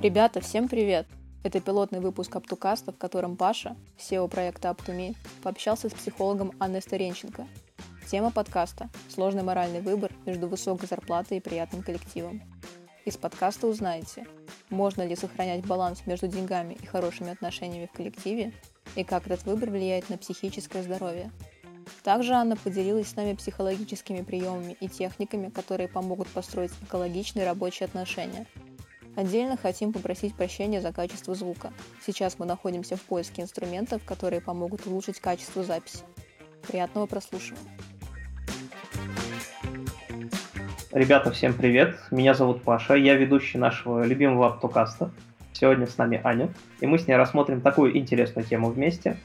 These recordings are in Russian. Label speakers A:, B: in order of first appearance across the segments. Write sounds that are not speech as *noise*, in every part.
A: Ребята, всем привет! Это пилотный выпуск Аптукаста, в котором Паша, SEO проекта Up2Me, пообщался с психологом Анной Старенченко. Тема подкаста – сложный моральный выбор между высокой зарплатой и приятным коллективом. Из подкаста узнаете, можно ли сохранять баланс между деньгами и хорошими отношениями в коллективе, и как этот выбор влияет на психическое здоровье. Также Анна поделилась с нами психологическими приемами и техниками, которые помогут построить экологичные рабочие отношения. Отдельно хотим попросить прощения за качество звука. Сейчас мы находимся в поиске инструментов, которые помогут улучшить качество записи. Приятного прослушивания!
B: Ребята, всем привет! Меня зовут Паша, я ведущий нашего любимого автокаста. Сегодня с нами Аня, и мы с ней рассмотрим такую интересную тему вместе,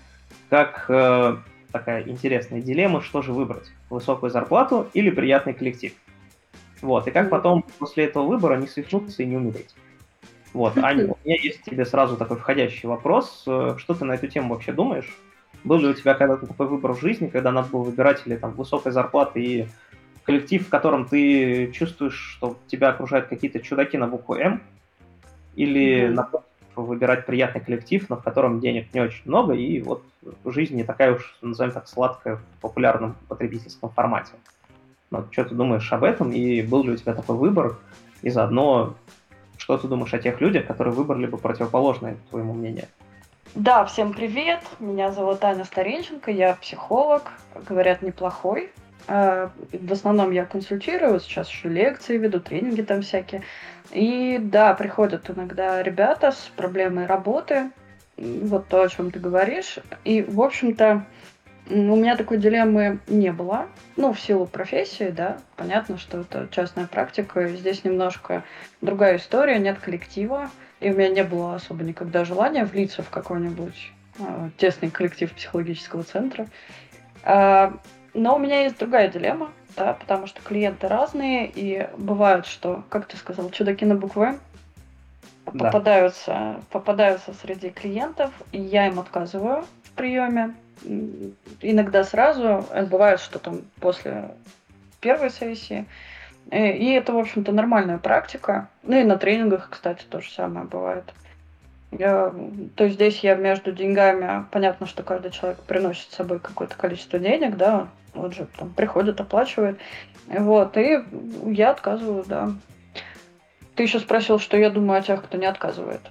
B: как э, такая интересная дилемма, что же выбрать, высокую зарплату или приятный коллектив. Вот, и как потом после этого выбора не свихнуться и не умереть. Вот, Аня, у меня есть тебе сразу такой входящий вопрос. Э, что ты на эту тему вообще думаешь? Был ли у тебя когда-то такой выбор в жизни, когда надо было выбирать или там высокой зарплаты и коллектив, в котором ты чувствуешь, что тебя окружают какие-то чудаки на букву М, или, mm-hmm. напротив, выбирать приятный коллектив, но в котором денег не очень много, и вот жизнь не такая уж, назовем так, сладкая в популярном потребительском формате. Вот, что ты думаешь об этом, и был ли у тебя такой выбор, и заодно, что ты думаешь о тех людях, которые выбрали бы противоположное твоему мнению?
C: Да, всем привет. Меня зовут Аня Старенченко, я психолог, говорят, неплохой. Э, в основном я консультирую, сейчас еще лекции веду, тренинги там всякие. И да, приходят иногда ребята с проблемой работы, вот то, о чем ты говоришь. И, в общем-то, у меня такой дилеммы не было. Ну, в силу профессии, да, понятно, что это частная практика. И здесь немножко другая история, нет коллектива. И у меня не было особо никогда желания влиться в какой-нибудь э, тесный коллектив психологического центра. А, но у меня есть другая дилемма, да, потому что клиенты разные, и бывает, что, как ты сказал, чудаки на буквы да. попадаются, попадаются среди клиентов, и я им отказываю в приеме. Иногда сразу, а бывает, что там после первой сессии. И это, в общем-то, нормальная практика. Ну и на тренингах, кстати, то же самое бывает. Я, то есть здесь я между деньгами, понятно, что каждый человек приносит с собой какое-то количество денег, да, вот же там приходит, оплачивает. Вот, и я отказываю, да. Ты еще спросил, что я думаю о тех, кто не отказывает.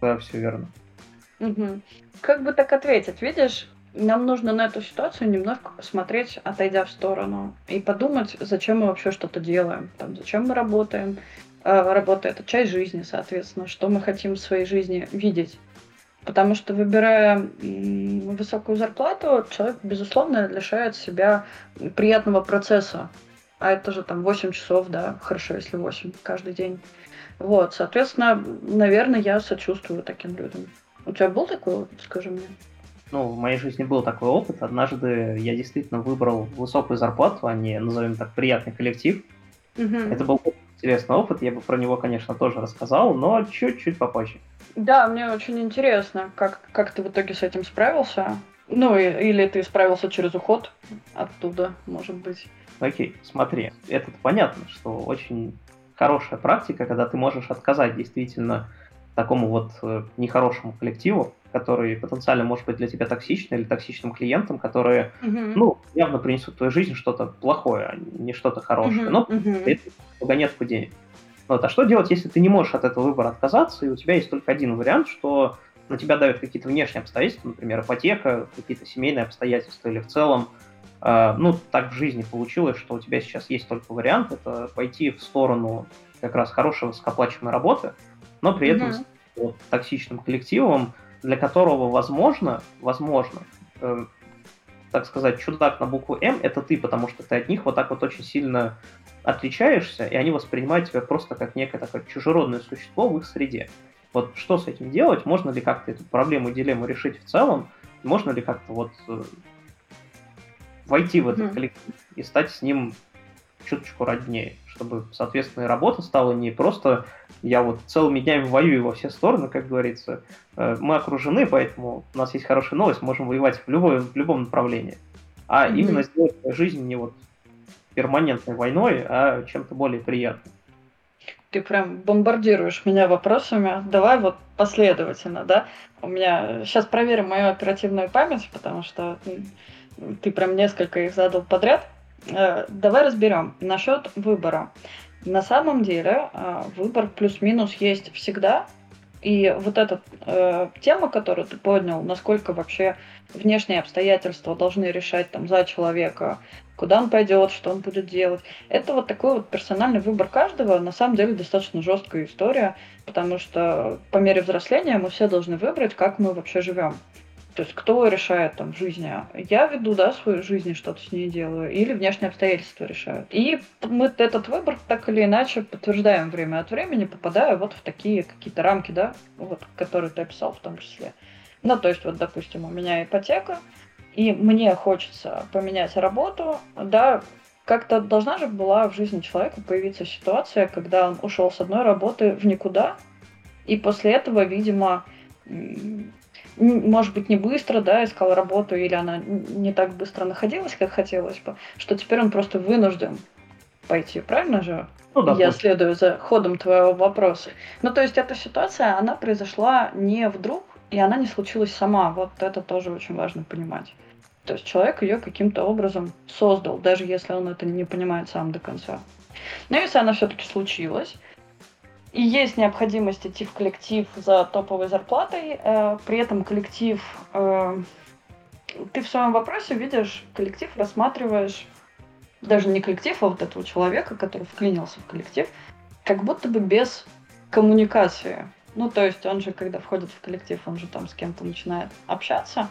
B: Да, все верно.
C: Угу. Как бы так ответить? Видишь, нам нужно на эту ситуацию немножко посмотреть, отойдя в сторону, и подумать, зачем мы вообще что-то делаем, там, зачем мы работаем. А, работа — это часть жизни, соответственно, что мы хотим в своей жизни видеть. Потому что выбирая высокую зарплату, человек, безусловно, лишает себя приятного процесса. А это же там 8 часов, да, хорошо, если 8 каждый день. Вот, соответственно, наверное, я сочувствую таким людям. У тебя был такой опыт, скажи мне?
B: Ну, в моей жизни был такой опыт. Однажды я действительно выбрал высокую зарплату, а не, назовем так, приятный коллектив. Угу. Это был интересный опыт, я бы про него, конечно, тоже рассказал, но чуть-чуть попозже.
C: Да, мне очень интересно, как, как ты в итоге с этим справился. Ну, и, или ты справился через уход оттуда, может быть.
B: Окей, смотри, это понятно, что очень хорошая практика, когда ты можешь отказать действительно такому вот э, нехорошему коллективу, который потенциально может быть для тебя токсичным или токсичным клиентом, которые, uh-huh. ну, явно принесут в твою жизнь что-то плохое, а не что-то хорошее. Uh-huh. Но uh-huh. это вагонетку денег. Вот. А что делать, если ты не можешь от этого выбора отказаться, и у тебя есть только один вариант, что на тебя давят какие-то внешние обстоятельства, например, ипотека, какие-то семейные обстоятельства или в целом, э, ну, так в жизни получилось, что у тебя сейчас есть только вариант, это пойти в сторону как раз хорошей высокооплачиваемой работы, но при этом с вот, токсичным коллективом, для которого, возможно, возможно, э, так сказать, чудак на букву М, это ты, потому что ты от них вот так вот очень сильно отличаешься, и они воспринимают тебя просто как некое такое чужеродное существо в их среде. Вот что с этим делать? Можно ли как-то эту проблему и дилемму решить в целом? Можно ли как-то вот э, войти в этот коллектив и стать с ним чуточку роднее, чтобы, соответственно, и работа стала не просто я вот целыми днями воюю во все стороны, как говорится. Э, мы окружены, поэтому у нас есть хорошая новость, можем воевать в, любой, в любом направлении. А mm-hmm. именно сделать жизнь не вот перманентной войной, а чем-то более приятным.
C: ты прям бомбардируешь меня вопросами. Давай вот последовательно, да? У меня сейчас проверим мою оперативную память, потому что ты прям несколько их задал подряд. Э, давай разберем насчет выбора. На самом деле э, выбор плюс-минус есть всегда, и вот эта э, тема, которую ты поднял, насколько вообще внешние обстоятельства должны решать там за человека, куда он пойдет, что он будет делать. Это вот такой вот персональный выбор каждого. На самом деле достаточно жесткая история, потому что по мере взросления мы все должны выбрать, как мы вообще живем. То есть кто решает там в жизни? Я веду, да, свою жизнь и что-то с ней делаю, или внешние обстоятельства решают. И мы этот выбор так или иначе подтверждаем время от времени, попадая вот в такие какие-то рамки, да, вот, которые ты описал в том числе. Ну, то есть, вот, допустим, у меня ипотека, и мне хочется поменять работу, да, как-то должна же была в жизни человека появиться ситуация, когда он ушел с одной работы в никуда, и после этого, видимо, может быть, не быстро, да, искал работу, или она не так быстро находилась, как хотелось бы, что теперь он просто вынужден пойти, правильно же? Ну, да, Я следую за ходом твоего вопроса. Ну, то есть эта ситуация, она произошла не вдруг, и она не случилась сама. Вот это тоже очень важно понимать. То есть человек ее каким-то образом создал, даже если он это не понимает сам до конца. Но если она все-таки случилась, и есть необходимость идти в коллектив за топовой зарплатой. Э, при этом коллектив... Э, ты в своем вопросе видишь коллектив, рассматриваешь даже не коллектив, а вот этого человека, который вклинился в коллектив, как будто бы без коммуникации. Ну, то есть он же, когда входит в коллектив, он же там с кем-то начинает общаться.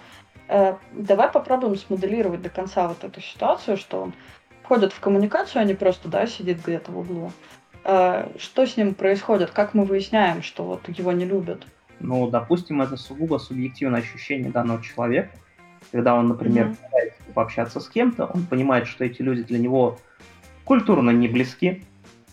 C: Э, давай попробуем смоделировать до конца вот эту ситуацию, что он входит в коммуникацию, а не просто, да, сидит где-то в углу. Э, что с ним происходит? Как мы выясняем, что вот его не любят?
B: Ну, допустим, это сугубо субъективное ощущение данного человека. Когда он, например, mm-hmm. пытается пообщаться с кем-то, он понимает, что эти люди для него культурно не близки.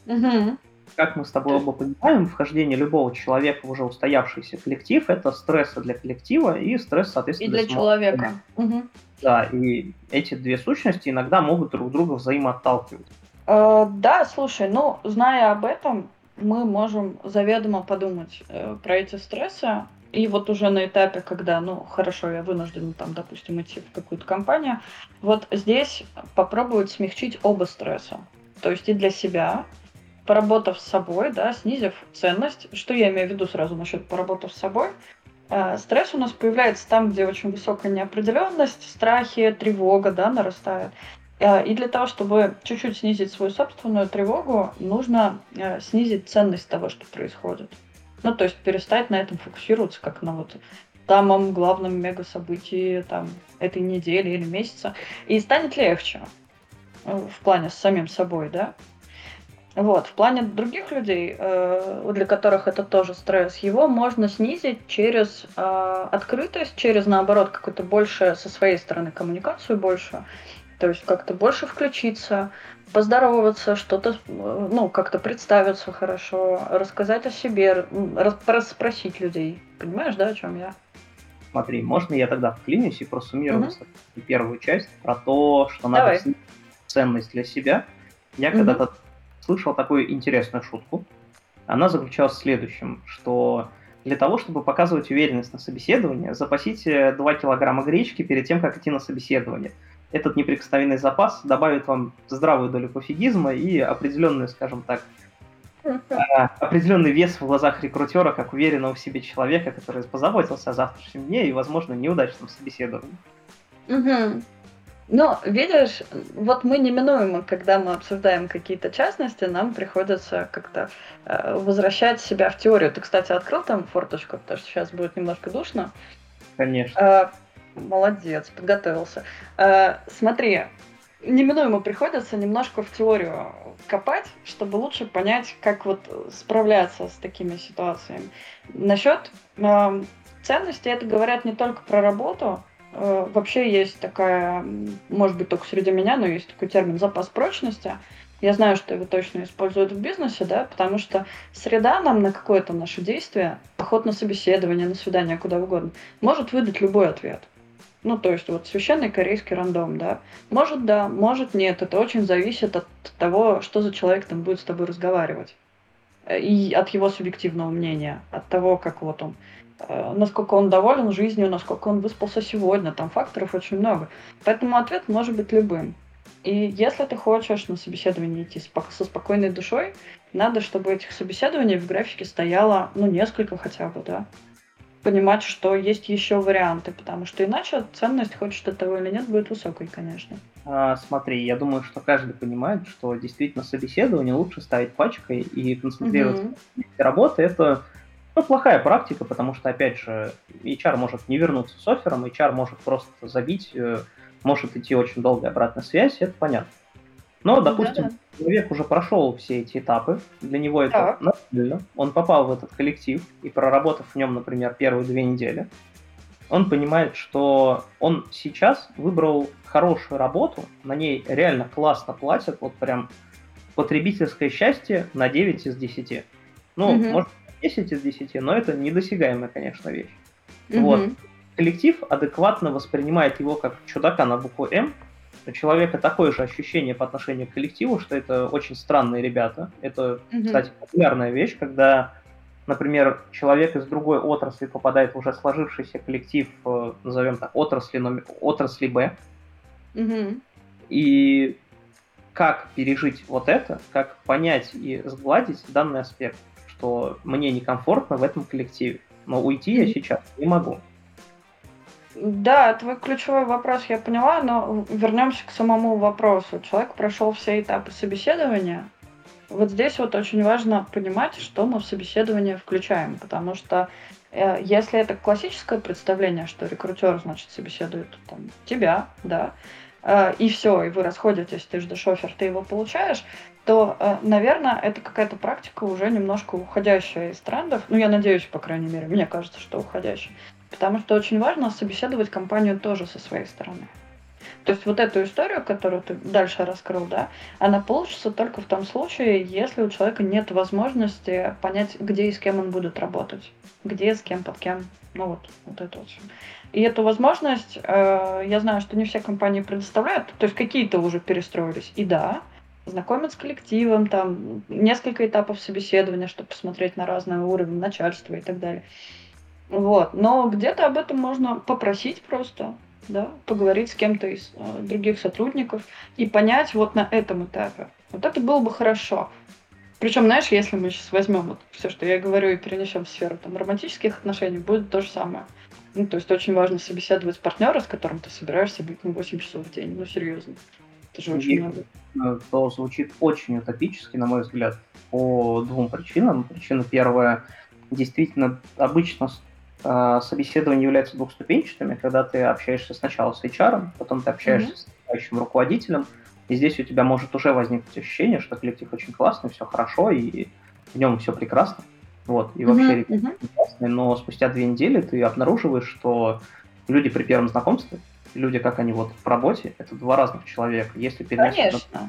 B: Mm-hmm. Как мы с тобой оба понимаем, вхождение любого человека в уже устоявшийся коллектив – это стресс для коллектива и стресс, соответственно,
C: и для, для человека. Угу.
B: Да, и эти две сущности иногда могут друг друга взаимоотталкивать.
C: Э, да, слушай, ну, зная об этом, мы можем заведомо подумать э, про эти стрессы. И вот уже на этапе, когда, ну, хорошо, я вынуждена там, допустим, идти в какую-то компанию, вот здесь попробовать смягчить оба стресса. То есть и для себя, поработав с собой, да, снизив ценность. Что я имею в виду сразу насчет поработав с собой? Э, стресс у нас появляется там, где очень высокая неопределенность, страхи, тревога, да, нарастает. Э, и для того, чтобы чуть-чуть снизить свою собственную тревогу, нужно э, снизить ценность того, что происходит. Ну, то есть перестать на этом фокусироваться, как на вот самом главном мега-событии там, этой недели или месяца. И станет легче э, в плане с самим собой, да. Вот, в плане других людей, для которых это тоже стресс, его можно снизить через открытость, через, наоборот, какую-то больше со своей стороны коммуникацию больше, то есть как-то больше включиться, поздороваться, что-то, ну, как-то представиться хорошо, рассказать о себе, расспросить людей. Понимаешь, да, о чем я?
B: Смотри, можно я тогда вклинюсь и просуммирую угу. первую часть про то, что Давай. надо ценность для себя. Я угу. когда-то слышал такую интересную шутку. Она заключалась в следующем, что для того, чтобы показывать уверенность на собеседование, запасите 2 килограмма гречки перед тем, как идти на собеседование этот неприкосновенный запас добавит вам здравую долю пофигизма и определенную, скажем так, а, определенный вес в глазах рекрутера, как уверенного в себе человека, который позаботился о завтрашнем дне и, возможно, неудачном собеседовании.
C: Угу. Но, видишь, вот мы неминуемо, когда мы обсуждаем какие-то частности, нам приходится как-то э, возвращать себя в теорию. Ты, кстати, открыл там форточку, потому что сейчас будет немножко душно.
B: Конечно. Э,
C: Молодец, подготовился. Э, смотри, неминуемо приходится немножко в теорию копать, чтобы лучше понять, как вот справляться с такими ситуациями. Насчет э, ценности это говорят не только про работу. Э, вообще есть такая, может быть, только среди меня, но есть такой термин запас прочности. Я знаю, что его точно используют в бизнесе, да, потому что среда нам на какое-то наше действие, поход на собеседование, на свидание, куда угодно, может выдать любой ответ. Ну, то есть вот священный корейский рандом, да. Может да, может нет. Это очень зависит от того, что за человек там будет с тобой разговаривать. э, и от его субъективного мнения, от того, как вот он насколько он доволен жизнью, насколько он выспался сегодня. Там факторов очень много. Поэтому ответ может быть любым. И если ты хочешь на собеседование идти со спокойной душой, надо, чтобы этих собеседований в графике стояло, ну, несколько хотя бы, да. Понимать, что есть еще варианты, потому что иначе ценность, хочешь ты того или нет, будет высокой, конечно.
B: А, смотри, я думаю, что каждый понимает, что действительно собеседование лучше ставить пачкой и концентрироваться на работе. Это ну, плохая практика, потому что, опять же, HR может не вернуться с оффером, HR может просто забить, э, может идти очень долгая обратная связь, это понятно. Но, допустим, Да-да. человек уже прошел все эти этапы, для него это так. нормально, он попал в этот коллектив, и проработав в нем, например, первые две недели, он понимает, что он сейчас выбрал хорошую работу, на ней реально классно платят, вот прям потребительское счастье на 9 из 10. Ну, угу. может, 10 из 10, но это недосягаемая, конечно, вещь. Угу. Вот. Коллектив адекватно воспринимает его как чудака на букву М, у человека такое же ощущение по отношению к коллективу, что это очень странные ребята. Это, mm-hmm. кстати, популярная вещь, когда, например, человек из другой отрасли попадает в уже сложившийся коллектив, э, назовем так, отрасли, номер, отрасли Б. Mm-hmm. И как пережить вот это, как понять и сгладить данный аспект, что мне некомфортно в этом коллективе, но уйти я сейчас не могу.
C: Да, твой ключевой вопрос я поняла, но вернемся к самому вопросу. Человек прошел все этапы собеседования. Вот здесь вот очень важно понимать, что мы в собеседование включаем, потому что э, если это классическое представление, что рекрутер, значит, собеседует там, тебя, да, э, и все, и вы расходитесь, ты ждешь офер, ты его получаешь, то, э, наверное, это какая-то практика уже немножко уходящая из трендов. Ну, я надеюсь, по крайней мере, мне кажется, что уходящая. Потому что очень важно собеседовать компанию тоже со своей стороны. То есть вот эту историю, которую ты дальше раскрыл, да, она получится только в том случае, если у человека нет возможности понять, где и с кем он будет работать. Где, с кем, под кем. Ну вот, вот это вот. И эту возможность, э, я знаю, что не все компании предоставляют, то есть какие-то уже перестроились. И да, знакомят с коллективом, там несколько этапов собеседования, чтобы посмотреть на разный уровень начальства и так далее. Вот. Но где-то об этом можно попросить просто, да, поговорить с кем-то из э, других сотрудников и понять вот на этом этапе. Вот это было бы хорошо. Причем, знаешь, если мы сейчас возьмем вот все, что я говорю, и перенесем в сферу там, романтических отношений, будет то же самое. Ну, то есть очень важно собеседовать партнера, с которым ты собираешься быть ну, 8 часов в день. Ну, серьезно. Это же очень много.
B: Э, то звучит очень утопически, на мой взгляд, по двум причинам. Причина первая, действительно, обычно а, собеседования являются двухступенчатыми, когда ты общаешься сначала с HR, потом ты общаешься mm-hmm. с настоящим руководителем, и здесь у тебя может уже возникнуть ощущение, что коллектив очень классный, все хорошо, и в нем все прекрасно. Вот, и вообще mm-hmm. классные, но спустя две недели ты обнаруживаешь, что люди при первом знакомстве люди, как они вот в работе, это два разных человека. Если переносить на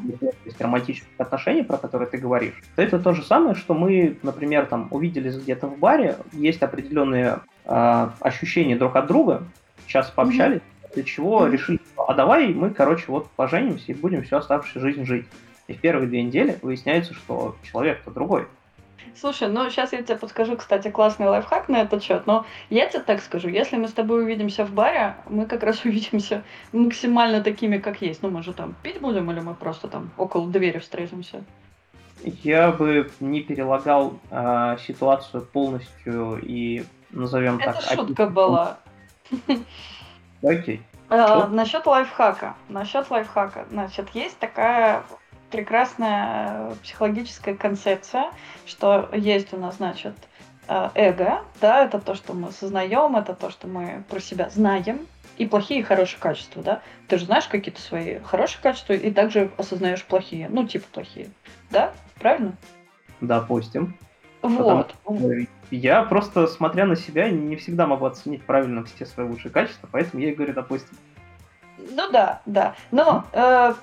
B: романтических отношений, про которые ты говоришь, то это то же самое, что мы, например, там увиделись где-то в баре, есть определенные э, ощущения друг от друга, сейчас пообщались, mm-hmm. для чего mm-hmm. решили, а давай мы, короче, вот поженимся и будем всю оставшуюся жизнь жить. И в первые две недели выясняется, что человек-то другой.
C: Слушай, ну сейчас я тебе подскажу, кстати, классный лайфхак на этот счет. Но я тебе так скажу, если мы с тобой увидимся в баре, мы как раз *laughs* увидимся максимально такими, как есть. Ну, мы же там пить будем, или мы просто там около двери встретимся?
B: Я бы не перелагал э, ситуацию полностью и назовем
C: Это
B: так.
C: Это шутка была.
B: Окей.
C: А, насчет лайфхака. Насчет лайфхака. Значит, есть такая прекрасная э, психологическая концепция, что есть у нас, значит, э, эго, да, это то, что мы осознаем, это то, что мы про себя знаем, и плохие и хорошие качества, да. Ты же знаешь какие-то свои хорошие качества и также осознаешь плохие, ну, типа плохие, да? Правильно?
B: Допустим.
C: Вот.
B: Потому, я просто, смотря на себя, не всегда могу оценить правильно все свои лучшие качества, поэтому я и говорю, допустим.
C: Ну да, да. Но э,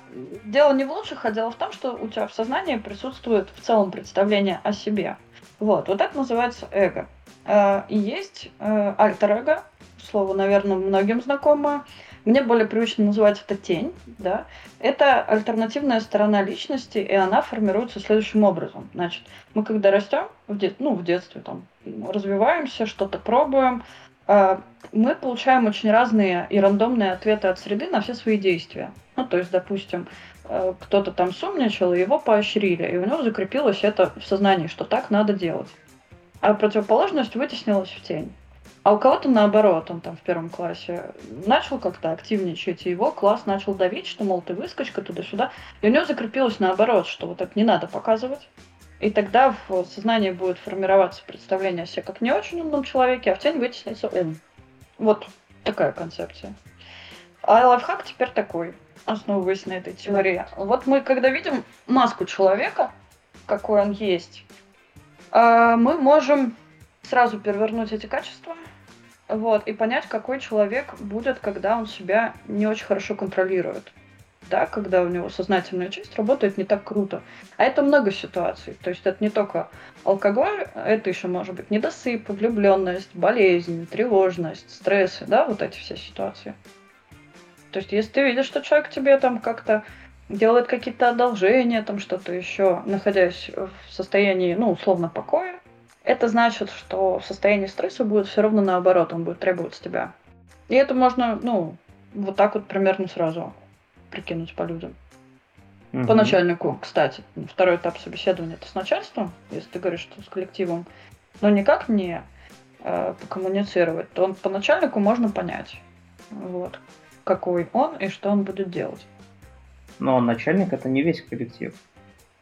C: дело не в лучших, а дело в том, что у тебя в сознании присутствует в целом представление о себе. Вот, вот это называется эго. Э, и есть э, альтер-эго, слово, наверное, многим знакомо. мне более привычно называть это тень, да, это альтернативная сторона личности, и она формируется следующим образом. Значит, мы когда растем, в, дет... ну, в детстве там, развиваемся, что-то пробуем, мы получаем очень разные и рандомные ответы от среды на все свои действия. Ну, то есть, допустим, э, кто-то там сумничал, и его поощрили, и у него закрепилось это в сознании, что так надо делать. А противоположность вытеснилась в тень. А у кого-то наоборот, он там в первом классе начал как-то активничать, и его класс начал давить, что, мол, ты выскочка туда-сюда. И у него закрепилось наоборот, что вот так не надо показывать. И тогда в сознании будет формироваться представление о себе как не очень умном человеке, а в тень вытеснится ум. Вот такая концепция. А лайфхак теперь такой, основываясь на этой теории. Вот мы, когда видим маску человека, какой он есть, а, мы можем сразу перевернуть эти качества вот, и понять, какой человек будет, когда он себя не очень хорошо контролирует. Да, когда у него сознательная часть работает не так круто. А это много ситуаций. То есть это не только алкоголь, это еще может быть недосып, влюбленность, болезнь, тревожность, стрессы, да, вот эти все ситуации. То есть если ты видишь, что человек тебе там как-то делает какие-то одолжения, там что-то еще, находясь в состоянии, ну, условно, покоя, это значит, что в состоянии стресса будет все равно наоборот, он будет требовать с тебя. И это можно, ну, вот так вот примерно сразу прикинуть по людям. Угу. По начальнику, кстати, второй этап собеседования это с начальством, если ты говоришь, что с коллективом, но никак не э, покоммуницировать, то он по начальнику можно понять, вот, какой он и что он будет делать.
B: Но начальник это не весь коллектив.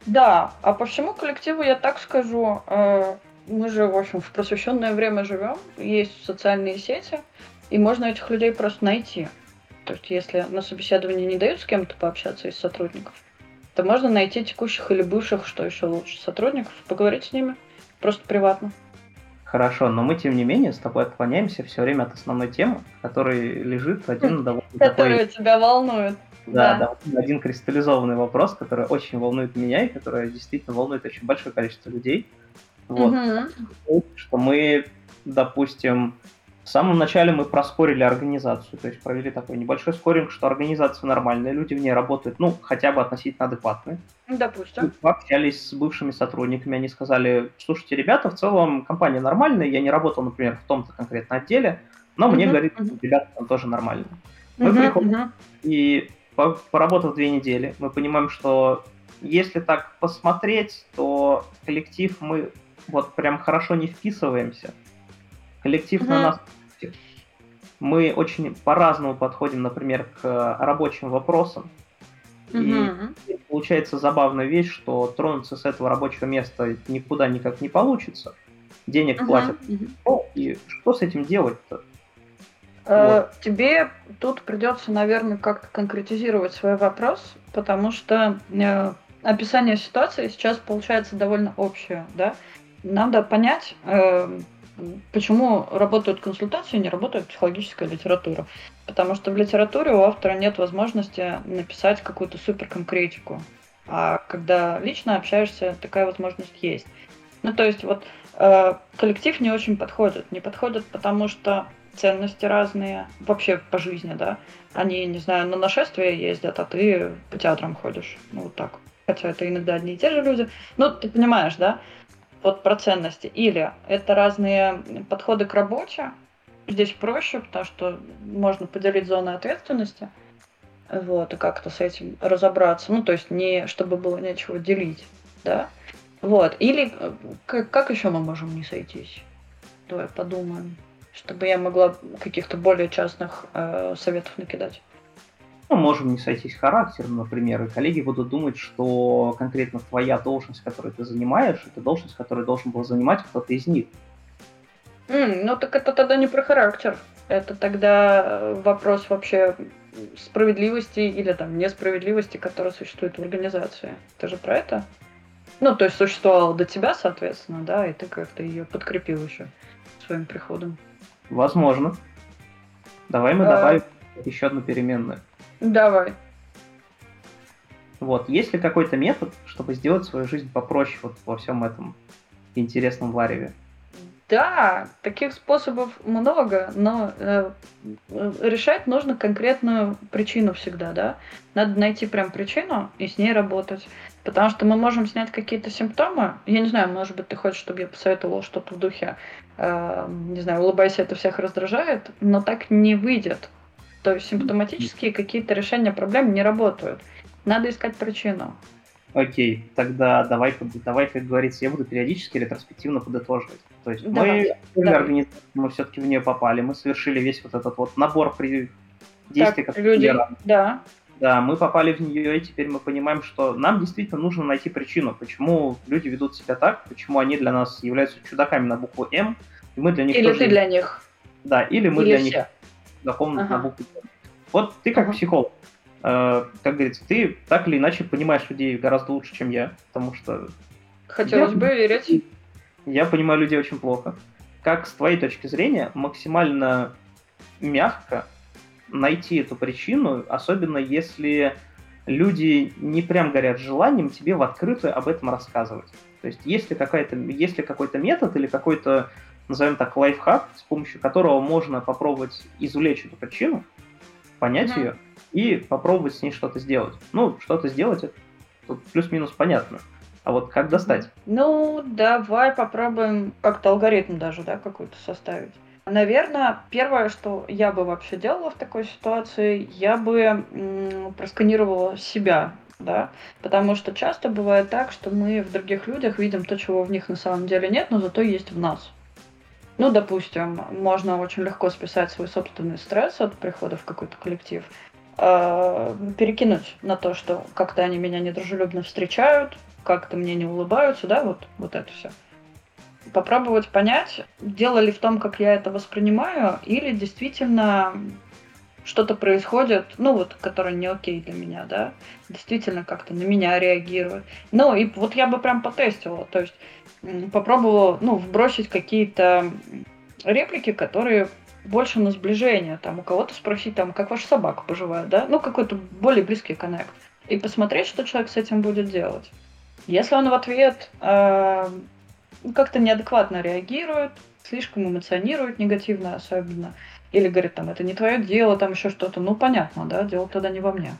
C: Да, а по всему коллективу я так скажу, э, мы же, в общем, в просвещенное время живем, есть социальные сети, и можно этих людей просто найти. То есть, если на собеседовании не дают с кем-то пообщаться из сотрудников, то можно найти текущих или бывших, что еще лучше, сотрудников, поговорить с ними просто приватно.
B: Хорошо, но мы, тем не менее, с тобой отклоняемся все время от основной темы, которой лежит один довольно
C: Которая тебя волнует.
B: Да, да, да, один кристаллизованный вопрос, который очень волнует меня и который действительно волнует очень большое количество людей. Вот. Угу. Что мы, допустим, в самом начале мы проскорили организацию, то есть провели такой небольшой скоринг, что организация нормальная, люди в ней работают, ну, хотя бы относительно адекватные.
C: Допустим. Мы
B: пообщались с бывшими сотрудниками, они сказали, слушайте, ребята, в целом компания нормальная, я не работал, например, в том-то конкретно отделе, но мне uh говорит, uh ребята там тоже нормально. Мы uh приходим uh и поработав две недели, мы понимаем, что если так посмотреть, то коллектив мы вот прям хорошо не вписываемся. Коллектив mm-hmm. на нас мы очень по-разному подходим, например, к рабочим вопросам. Mm-hmm. И получается забавная вещь, что тронуться с этого рабочего места никуда никак не получится. Денег mm-hmm. платят. Mm-hmm. и что с этим делать-то?
C: Э, вот. Тебе тут придется, наверное, как-то конкретизировать свой вопрос, потому что э, описание ситуации сейчас получается довольно общее, да? Надо понять, э, почему работают консультации, не работает психологическая литература. Потому что в литературе у автора нет возможности написать какую-то суперконкретику. А когда лично общаешься, такая возможность есть. Ну, то есть вот э, коллектив не очень подходит. Не подходит, потому что ценности разные, вообще по жизни, да. Они, не знаю, на нашествие ездят, а ты по театрам ходишь. Ну, вот так. Хотя это иногда одни и те же люди. Ну, ты понимаешь, да? Вот про ценности. Или это разные подходы к работе. Здесь проще, потому что можно поделить зоны ответственности. Вот, и как-то с этим разобраться. Ну, то есть не чтобы было нечего делить, да. Вот. Или как, как еще мы можем не сойтись? Давай подумаем. Чтобы я могла каких-то более частных э, советов накидать
B: мы можем не сойтись характером, например, и коллеги будут думать, что конкретно твоя должность, которую ты занимаешь, это должность, которую должен был занимать кто-то из них.
C: Mm, ну так это тогда не про характер. Это тогда э, вопрос вообще справедливости или там несправедливости, которая существует в организации. Ты же про это? Ну, то есть существовала до тебя, соответственно, да, и ты как-то ее подкрепил еще своим приходом.
B: Возможно. Давай мы а... добавим еще одну переменную.
C: Давай.
B: Вот, есть ли какой-то метод, чтобы сделать свою жизнь попроще вот во всем этом интересном вареве?
C: Да, таких способов много, но э, э, решать нужно конкретную причину всегда, да. Надо найти прям причину и с ней работать. Потому что мы можем снять какие-то симптомы. Я не знаю, может быть, ты хочешь, чтобы я посоветовала что-то в духе, э, не знаю, улыбайся, это всех раздражает, но так не выйдет. То есть симптоматические какие-то решения проблем не работают. Надо искать причину.
B: Окей, тогда давай, давай, как говорится, я буду периодически ретроспективно подытоживать. То есть давай, мы, давай. организацию, мы все-таки в нее попали, мы совершили весь вот этот вот набор при действий,
C: так, люди, да.
B: Да, мы попали в нее, и теперь мы понимаем, что нам действительно нужно найти причину, почему люди ведут себя так, почему они для нас являются чудаками на букву М, и мы для них
C: Или
B: тоже...
C: ты для них.
B: Да, или мы или для все. них чудаком ага. на букву. Вот ты как ага. психолог, э, как говорится, ты так или иначе понимаешь людей гораздо лучше, чем я, потому что...
C: Хотелось
B: я,
C: бы верить.
B: Я понимаю людей очень плохо. Как с твоей точки зрения максимально мягко найти эту причину, особенно если люди не прям горят желанием тебе в открытую об этом рассказывать. То есть если, какая-то, если какой-то метод или какой-то, назовем так, лайфхак, с помощью которого можно попробовать извлечь эту причину, понять mm-hmm. ее и попробовать с ней что-то сделать. Ну, что-то сделать, это плюс-минус понятно. А вот как достать?
C: Ну, давай попробуем как-то алгоритм даже, да, какой-то составить. Наверное, первое, что я бы вообще делала в такой ситуации, я бы м, просканировала себя, да, потому что часто бывает так, что мы в других людях видим то, чего в них на самом деле нет, но зато есть в нас. Ну, допустим, можно очень легко списать свой собственный стресс от прихода в какой-то коллектив, э, перекинуть на то, что как-то они меня недружелюбно встречают, как-то мне не улыбаются, да, вот, вот это все попробовать понять, дело ли в том, как я это воспринимаю, или действительно что-то происходит, ну вот, которое не окей для меня, да, действительно как-то на меня реагирует. Ну и вот я бы прям потестила, то есть попробовала, ну, вбросить какие-то реплики, которые больше на сближение, там, у кого-то спросить, там, как ваша собака поживает, да, ну, какой-то более близкий коннект, и посмотреть, что человек с этим будет делать. Если он в ответ э, как-то неадекватно реагирует, слишком эмоционирует негативно особенно, или говорит, там, это не твое дело, там еще что-то, ну, понятно, да, дело тогда не во мне.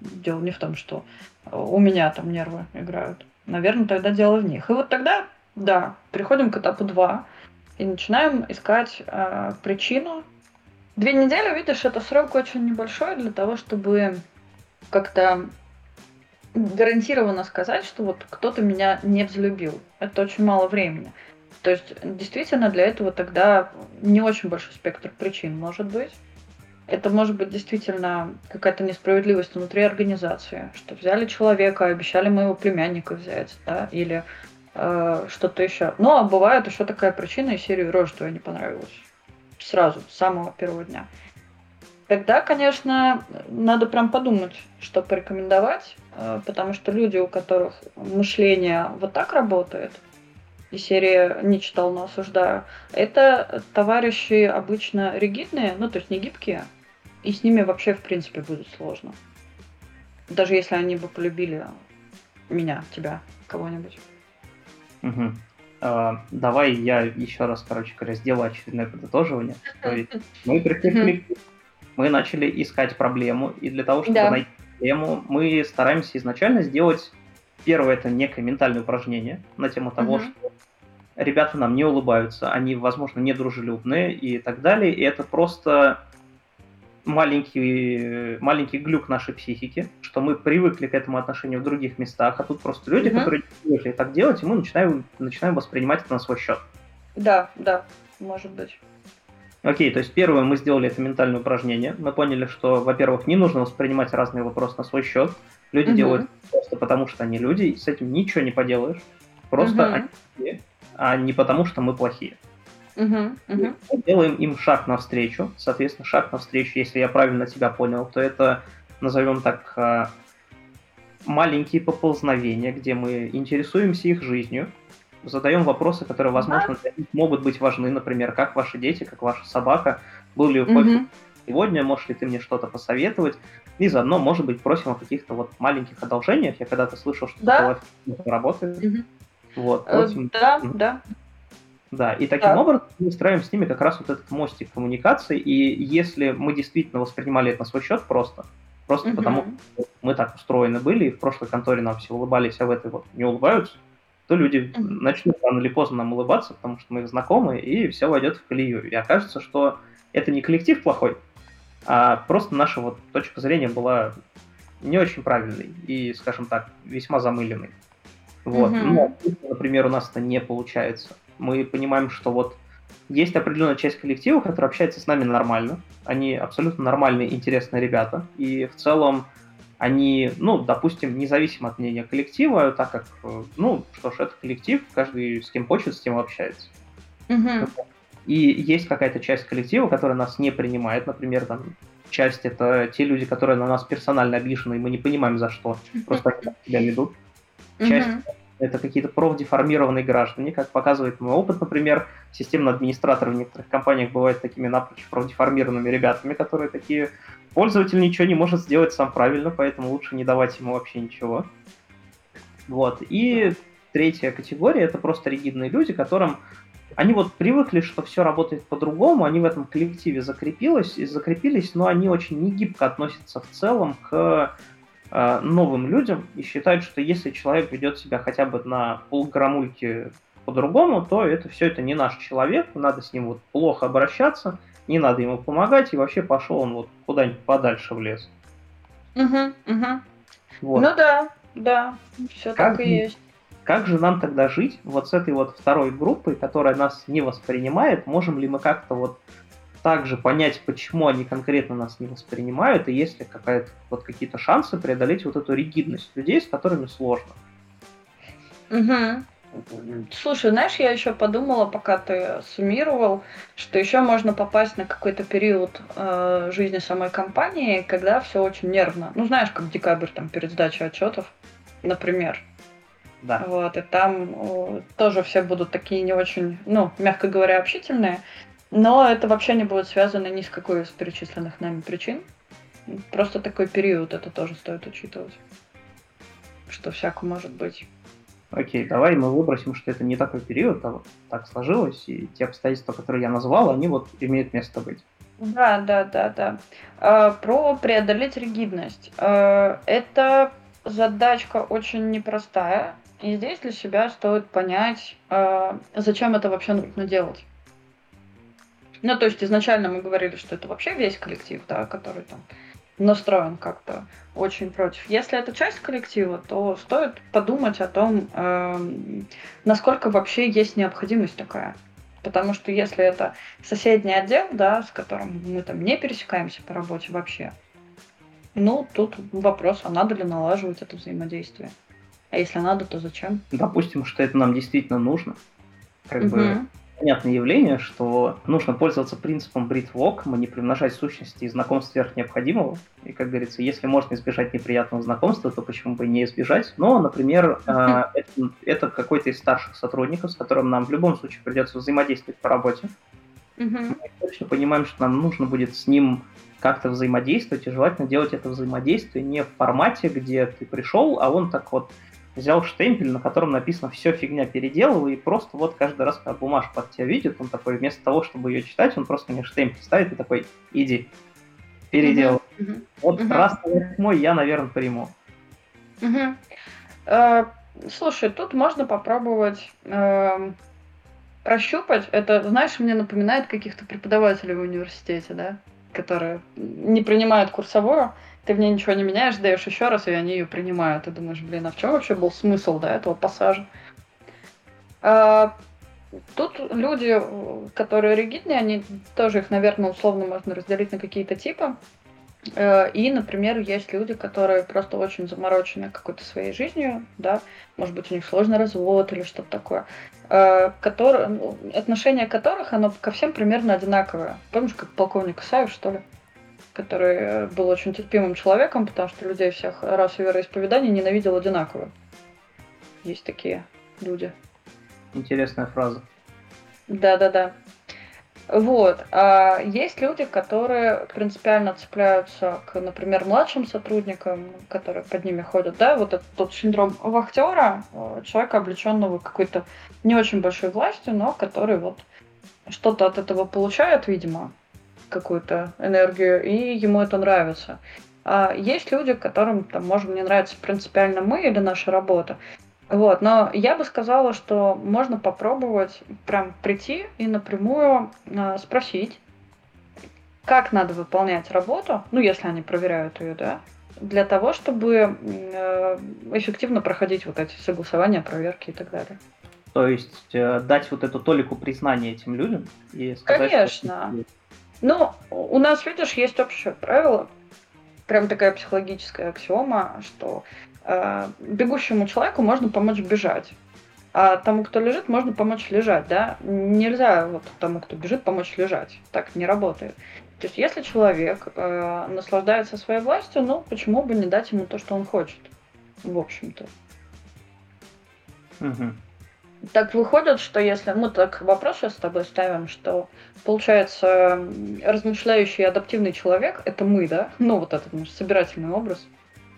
C: Дело не в том, что у меня там нервы играют. Наверное, тогда дело в них. И вот тогда, да, переходим к этапу 2 и начинаем искать э, причину. Две недели, видишь, это срок очень небольшой для того, чтобы как-то гарантированно сказать, что вот кто-то меня не взлюбил. Это очень мало времени. То есть, действительно, для этого тогда не очень большой спектр причин может быть. Это может быть действительно какая-то несправедливость внутри организации, что взяли человека, обещали моего племянника взять, да, или э, что-то еще. Ну, а бывает еще такая причина из серии «Рожь не понравилась». Сразу, с самого первого дня. Тогда, конечно, надо прям подумать, что порекомендовать, э, потому что люди, у которых мышление вот так работает, и серия «Не читал, но осуждаю», это товарищи обычно ригидные, ну, то есть не гибкие, и с ними вообще, в принципе, будет сложно. Даже если они бы полюбили меня, тебя, кого-нибудь.
B: Угу. Uh, давай я еще раз, короче говоря, сделаю очередное подытоживание. То *laughs* есть мы пришли мы начали искать проблему, и для того, чтобы да. найти проблему, мы стараемся изначально сделать первое это некое ментальное упражнение на тему того, угу. что ребята нам не улыбаются, они, возможно, недружелюбные и так далее, и это просто маленький, маленький глюк нашей психики, что мы привыкли к этому отношению в других местах, а тут просто люди, угу. которые привыкли так делать, и мы начинаем, начинаем воспринимать это на свой счет.
C: Да, да, может быть.
B: Окей, то есть первое мы сделали это ментальное упражнение. Мы поняли, что, во-первых, не нужно воспринимать разные вопросы на свой счет. Люди угу. делают просто потому, что они люди, и с этим ничего не поделаешь. Просто угу. они а не потому, что мы плохие.
C: Угу, угу.
B: Мы делаем им шаг навстречу. Соответственно, шаг навстречу, если я правильно тебя понял, то это, назовем так, а, маленькие поползновения, где мы интересуемся их жизнью, задаем вопросы, которые, возможно, для них могут быть важны, например, как ваши дети, как ваша собака, был ли кофе сегодня, можешь ли ты мне что-то посоветовать, и заодно, может быть, просим о каких-то вот маленьких одолжениях. Я когда-то слышал, что
C: да?
B: это работает.
C: Угу.
B: Вот,
C: просим. Э, да, да.
B: Да, и таким да. образом мы строим с ними как раз вот этот мостик коммуникации, и если мы действительно воспринимали это на свой счет просто, просто угу. потому что мы так устроены были, и в прошлой конторе нам все улыбались, а в этой вот не улыбаются, то люди угу. начнут рано или поздно нам улыбаться, потому что мы их знакомы, и все войдет в колею. И окажется, что это не коллектив плохой, а просто наша вот точка зрения была не очень правильной и, скажем так, весьма замыленной. Вот. Mm-hmm. Но, например, у нас это не получается. Мы понимаем, что вот есть определенная часть коллектива, которая общается с нами нормально. Они абсолютно нормальные, интересные ребята. И в целом они, ну, допустим, независимо от мнения коллектива, так как, э, ну, что ж, это коллектив, каждый с кем хочет, с тем общается. Mm-hmm. И есть какая-то часть коллектива, которая нас не принимает, например, там, часть это те люди, которые на нас персонально обижены, и мы не понимаем за что, просто они себя ведут. Часть mm-hmm. Это какие-то профдеформированные граждане, как показывает мой опыт, например, системный администратор в некоторых компаниях бывает такими напрочь профдеформированными ребятами, которые такие, пользователь ничего не может сделать сам правильно, поэтому лучше не давать ему вообще ничего. Вот. И третья категория это просто ригидные люди, которым они вот привыкли, что все работает по-другому, они в этом коллективе закрепились, закрепились, но они очень негибко относятся в целом к Э, новым людям и считают, что если человек ведет себя хотя бы на полграммульки по-другому, то это все это не наш человек, надо с ним вот плохо обращаться, не надо ему помогать, и вообще пошел он вот куда-нибудь подальше в лес.
C: Угу, угу. Вот. Ну да, да, все как так и есть.
B: Как же нам тогда жить вот с этой вот второй группой, которая нас не воспринимает? Можем ли мы как-то вот также понять, почему они конкретно нас не воспринимают, и есть ли какая-то, вот какие-то шансы преодолеть вот эту ригидность людей, с которыми сложно.
C: Угу. Слушай, знаешь, я еще подумала, пока ты суммировал, что еще можно попасть на какой-то период э, жизни самой компании, когда все очень нервно. Ну, знаешь, как декабрь там перед сдачей отчетов, например. Да. Вот, и там э, тоже все будут такие не очень, ну, мягко говоря, общительные. Но это вообще не будет связано ни с какой из перечисленных нами причин. Просто такой период это тоже стоит учитывать. Что всяко может быть.
B: Окей, давай мы выбросим, что это не такой период, а вот так сложилось, и те обстоятельства, которые я назвал, они вот имеют место быть.
C: Да, да, да, да. А, про преодолеть ригидность. А, это задачка очень непростая, и здесь для себя стоит понять, а, зачем это вообще нужно делать. Ну, то есть изначально мы говорили, что это вообще весь коллектив, да, который там настроен как-то очень против. Если это часть коллектива, то стоит подумать о том, э, насколько вообще есть необходимость такая. Потому что если это соседний отдел, да, с которым мы там не пересекаемся по работе вообще, ну, тут вопрос, а надо ли налаживать это взаимодействие? А если надо, то зачем?
B: Допустим, что это нам действительно нужно. Как угу. бы понятное явление, что нужно пользоваться принципом бритвок, не примножать сущности и знакомств сверх необходимого. И, как говорится, если можно избежать неприятного знакомства, то почему бы не избежать? Но, например, э, это, это какой-то из старших сотрудников, с которым нам в любом случае придется взаимодействовать по работе. Мы точно понимаем, что нам нужно будет с ним как-то взаимодействовать, и желательно делать это взаимодействие не в формате, где ты пришел, а он так вот взял штемпель, на котором написано «все фигня переделывай», и просто вот каждый раз, когда бумажку под тебя видит, он такой, вместо того, чтобы ее читать, он просто мне штемпель ставит и такой «иди, переделывай». Uh-huh. Вот uh-huh. раз мой я, наверное, приму.
C: Uh-huh. Uh, слушай, тут можно попробовать uh, прощупать. Это, знаешь, мне напоминает каких-то преподавателей в университете, да, которые не принимают курсовую, ты в ней ничего не меняешь, даешь еще раз, и они ее принимают. Ты думаешь, блин, а в чем вообще был смысл да, этого пассажа? А, тут люди, которые ригидные, они тоже их, наверное, условно можно разделить на какие-то типы. Э, и, например, есть люди, которые просто очень заморочены какой-то своей жизнью, да, может быть, у них сложный развод или что-то такое, э, которые, ну, отношение которых, оно ко всем примерно одинаковое. Помнишь, как полковник Исаев, что ли? Который был очень терпимым человеком, потому что людей всех рас и вероисповеданий ненавидел одинаково. Есть такие люди.
B: Интересная фраза.
C: Да-да-да. Вот. А есть люди, которые принципиально цепляются к, например, младшим сотрудникам, которые под ними ходят, да, вот этот тот синдром вахтера, э, человека, облеченного какой-то не очень большой властью, но который вот что-то от этого получает, видимо, какую-то энергию, и ему это нравится. А есть люди, которым, там, может, не нравится принципиально мы или наша работа, вот, но я бы сказала, что можно попробовать прям прийти и напрямую э, спросить, как надо выполнять работу, ну, если они проверяют ее, да, для того, чтобы э, эффективно проходить вот эти согласования, проверки и так далее.
B: То есть э, дать вот эту толику признания этим людям и
C: сказать, Конечно. Что... Ну, у нас, видишь, есть общее правило, прям такая психологическая аксиома, что Э, бегущему человеку можно помочь бежать. А тому, кто лежит, можно помочь лежать, да? Нельзя вот тому, кто бежит, помочь лежать. Так не работает. То есть, если человек э, наслаждается своей властью, ну, почему бы не дать ему то, что он хочет? В общем-то.
B: Угу.
C: Так выходит, что если мы так вопрос сейчас с тобой ставим, что получается размышляющий адаптивный человек это мы, да? Ну, вот этот наш собирательный образ,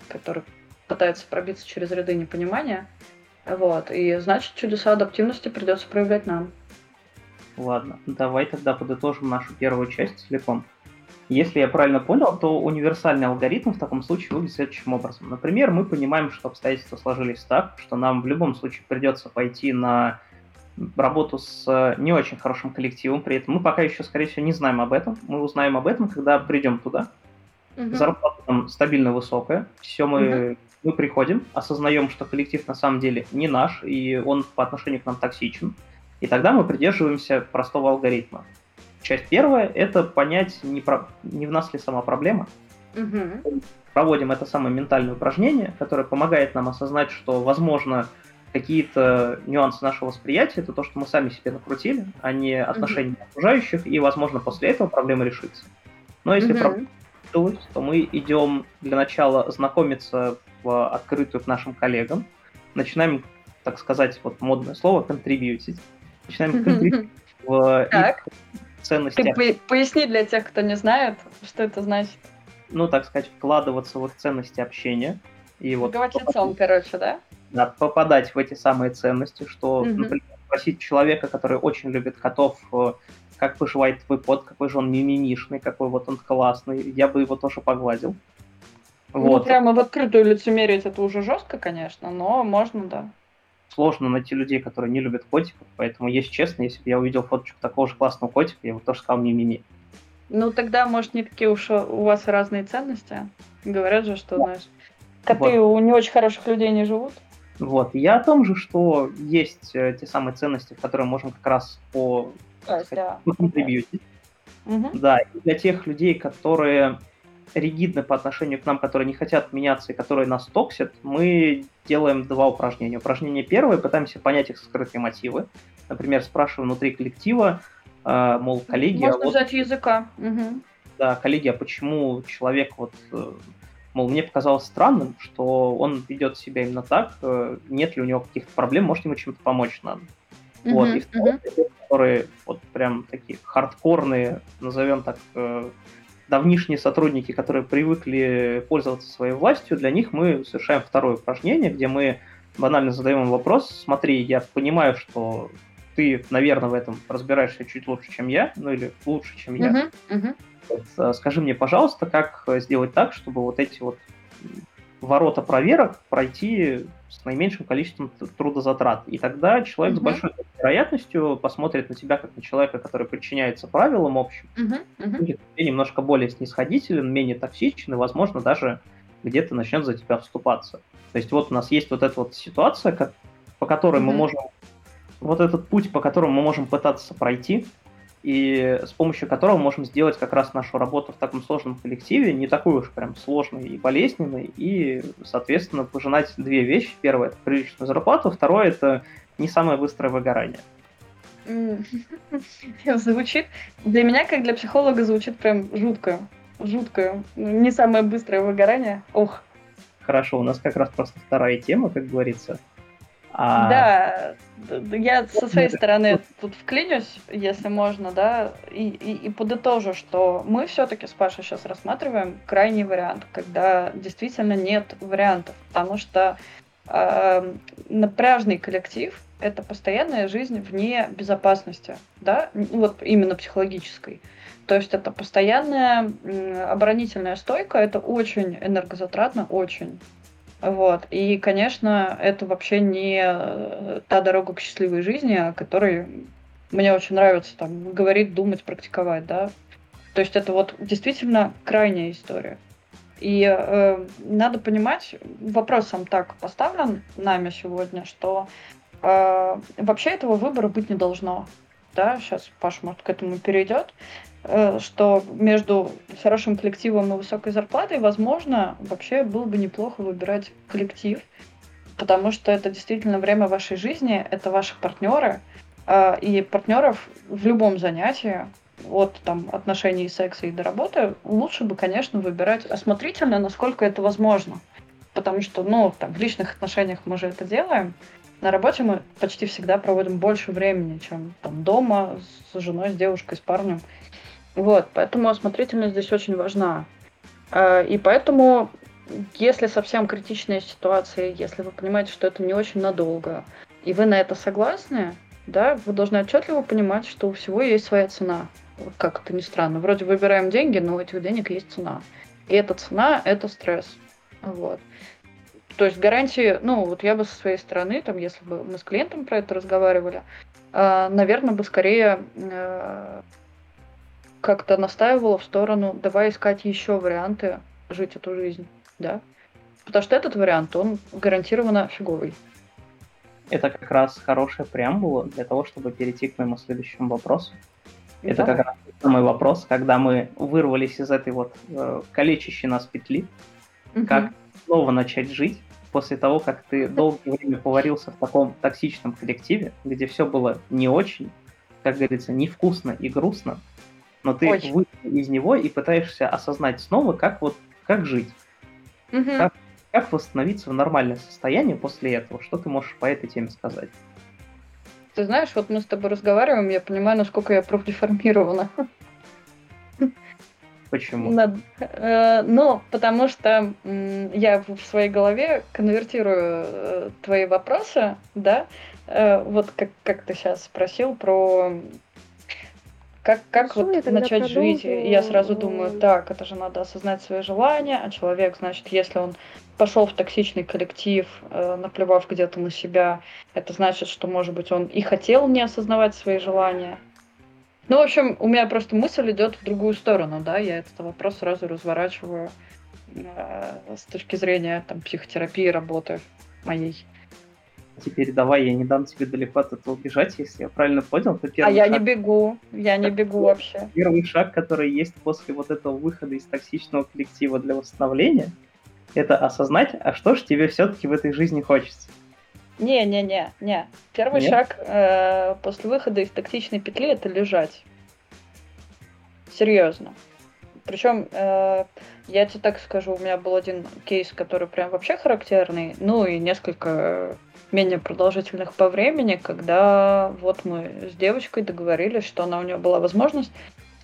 C: который пытается пробиться через ряды непонимания. Вот. И значит, чудеса адаптивности придется проявлять нам.
B: Ладно, давай тогда подытожим нашу первую часть целиком. Если я правильно понял, то универсальный алгоритм в таком случае выглядит следующим образом. Например, мы понимаем, что обстоятельства сложились так, что нам в любом случае придется пойти на работу с не очень хорошим коллективом, при этом мы пока еще, скорее всего, не знаем об этом. Мы узнаем об этом, когда придем туда. Угу. Зарплата там стабильно высокая, все мы угу мы приходим, осознаем, что коллектив на самом деле не наш, и он по отношению к нам токсичен, и тогда мы придерживаемся простого алгоритма. Часть первая – это понять, не, про... не в нас ли сама проблема.
C: Угу.
B: Проводим это самое ментальное упражнение, которое помогает нам осознать, что, возможно, какие-то нюансы нашего восприятия – это то, что мы сами себе накрутили, а не отношения угу. окружающих, и, возможно, после этого проблема решится. Но если угу. проблема то мы идем для начала знакомиться в открытую к нашим коллегам, начинаем, так сказать, вот модное слово, контрибьютить, начинаем контрибьютить в их ценности.
C: Ты поясни для тех, кто не знает, что это значит.
B: Ну, так сказать, вкладываться в их ценности общения. И вот
C: Говорить лицом, короче, да?
B: Да, попадать в эти самые ценности, что, угу. например, спросить человека, который очень любит котов, э, как поживает твой кот, какой же он мимимишный, какой вот он классный, я бы его тоже погладил.
C: Ну, вот. прямо в открытую лицемерить это уже жестко, конечно, но можно, да.
B: Сложно найти людей, которые не любят котиков, поэтому, если честно, если бы я увидел фоточку такого же классного котика, я бы тоже сказал ми-ми-ми.
C: Ну, тогда, может, не такие уж у вас разные ценности. Говорят же, что, знаешь, коты вот. у не очень хороших людей не живут.
B: Вот. Я о том же, что есть э, те самые ценности, в которые можем как раз по сказать, да. Угу. Да, и для тех людей, которые ригидны по отношению к нам, которые не хотят меняться и которые нас токсят, мы делаем два упражнения. Упражнение первое, пытаемся понять их скрытые мотивы. Например, спрашиваем внутри коллектива, э, мол, коллеги...
C: Можно а вот, взять языка. Угу.
B: Да, коллеги, а почему человек вот... Э, мол, мне показалось странным, что он ведет себя именно так, э, нет ли у него каких-то проблем, может ему чем-то помочь надо. Uh-huh, вот, и второе, uh-huh. которые вот прям такие хардкорные, назовем так, давнишние сотрудники, которые привыкли пользоваться своей властью, для них мы совершаем второе упражнение, где мы банально задаем им вопрос, смотри, я понимаю, что ты, наверное, в этом разбираешься чуть лучше, чем я, ну или лучше, чем я. Uh-huh, uh-huh. Скажи мне, пожалуйста, как сделать так, чтобы вот эти вот ворота проверок пройти с наименьшим количеством трудозатрат. И тогда человек uh-huh. с большой вероятностью посмотрит на тебя как на человека, который подчиняется правилам общим, uh-huh. Uh-huh. будет немножко более снисходителен, менее токсичен и, возможно, даже где-то начнет за тебя вступаться. То есть вот у нас есть вот эта вот ситуация, как, по которой uh-huh. мы можем, вот этот путь, по которому мы можем пытаться пройти, и с помощью которого можем сделать как раз нашу работу в таком сложном коллективе не такой уж прям сложной и болезненной, и, соответственно, пожинать две вещи. Первое – это приличную зарплату, второе – это не самое быстрое выгорание. *laughs*
C: Звучит, для меня, как для психолога, звучит прям жутко. Жутко. Не самое быстрое выгорание. Ох.
B: Хорошо, у нас как раз просто вторая тема, как говорится.
C: А... Да, я со своей стороны тут вклинюсь, если можно, да, и, и, и подытожу, что мы все-таки с Пашей сейчас рассматриваем крайний вариант, когда действительно нет вариантов, потому что э, напряжный коллектив — это постоянная жизнь вне безопасности, да, вот именно психологической. То есть это постоянная оборонительная стойка, это очень энергозатратно, очень. Вот. И, конечно, это вообще не э, та дорога к счастливой жизни, о которой мне очень нравится там говорить, думать, практиковать, да. То есть это вот действительно крайняя история. И э, надо понимать, вопрос сам так поставлен нами сегодня, что э, вообще этого выбора быть не должно. Да, сейчас Паша, может, к этому перейдет. Э, что между хорошим коллективом и высокой зарплатой, возможно, вообще было бы неплохо выбирать коллектив, потому что это действительно время вашей жизни, это ваши партнеры, э, и партнеров в любом занятии, от там, отношений секса и до работы, лучше бы, конечно, выбирать осмотрительно, насколько это возможно. Потому что, ну, там, в личных отношениях мы же это делаем, на работе мы почти всегда проводим больше времени, чем там дома с женой, с девушкой, с парнем. Вот, поэтому осмотрительность здесь очень важна. А, и поэтому, если совсем критичная ситуация, если вы понимаете, что это не очень надолго, и вы на это согласны, да, вы должны отчетливо понимать, что у всего есть своя цена. Как это ни странно. Вроде выбираем деньги, но у этих денег есть цена. И эта цена – это стресс. Вот. То есть гарантии, ну, вот я бы со своей стороны, там, если бы мы с клиентом про это разговаривали, а, наверное, бы скорее э, как-то настаивала в сторону, давай искать еще варианты жить эту жизнь, да. Потому что этот вариант, он гарантированно фиговый.
B: Это как раз хорошая преамбула для того, чтобы перейти к моему следующему вопросу. Это как раз мой вопрос, когда мы вырвались из этой вот э, калечащей нас петли, угу. как снова начать жить после того, как ты долгое время поварился в таком токсичном коллективе, где все было не очень, как говорится, невкусно и грустно, но ты Очень. вышел из него и пытаешься осознать снова, как вот как жить. Угу. Как, как восстановиться в нормальное состояние после этого? Что ты можешь по этой теме сказать?
C: Ты знаешь, вот мы с тобой разговариваем, я понимаю, насколько я профдеформирована.
B: Почему?
C: Над, э, ну, потому что э, я в своей голове конвертирую э, твои вопросы, да, э, вот как, как ты сейчас спросил про как, как вот начать жить? Я сразу думаю, так, это же надо осознать свои желания, а человек, значит, если он пошел в токсичный коллектив, э, наплевав где-то на себя, это значит, что, может быть, он и хотел не осознавать свои желания. Ну, в общем, у меня просто мысль идет в другую сторону, да, я этот вопрос сразу разворачиваю э, с точки зрения там психотерапии работы моей
B: теперь давай, я не дам тебе далеко от этого бежать, если я правильно понял, то
C: первый А я шаг... не бегу, я не бегу вообще.
B: Первый шаг, который есть после вот этого выхода из токсичного коллектива для восстановления, это осознать, а что же тебе все-таки в этой жизни хочется.
C: Не-не-не, не. Первый Нет? шаг э, после выхода из токсичной петли это лежать. Серьезно. Причем, э, я тебе так скажу, у меня был один кейс, который прям вообще характерный, ну и несколько менее продолжительных по времени, когда вот мы с девочкой договорились, что она у нее была возможность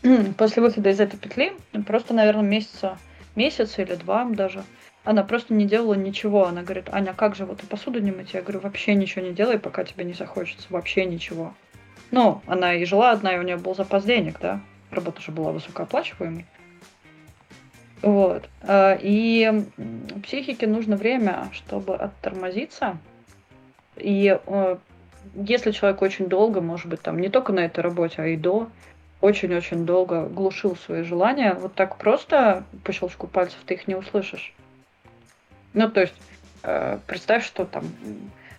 C: *clears throat* после выхода из этой петли, просто, наверное, месяца, месяц или два даже, она просто не делала ничего. Она говорит, Аня, как же вот и посуду не мыть? Я говорю, вообще ничего не делай, пока тебе не захочется. Вообще ничего. Ну, она и жила одна, и у нее был запас денег, да. Работа же была высокооплачиваемой. Вот. А, и психике нужно время, чтобы оттормозиться, и э, если человек очень долго, может быть, там не только на этой работе, а и до, очень-очень долго глушил свои желания, вот так просто по щелчку пальцев ты их не услышишь. Ну, то есть, э, представь, что там,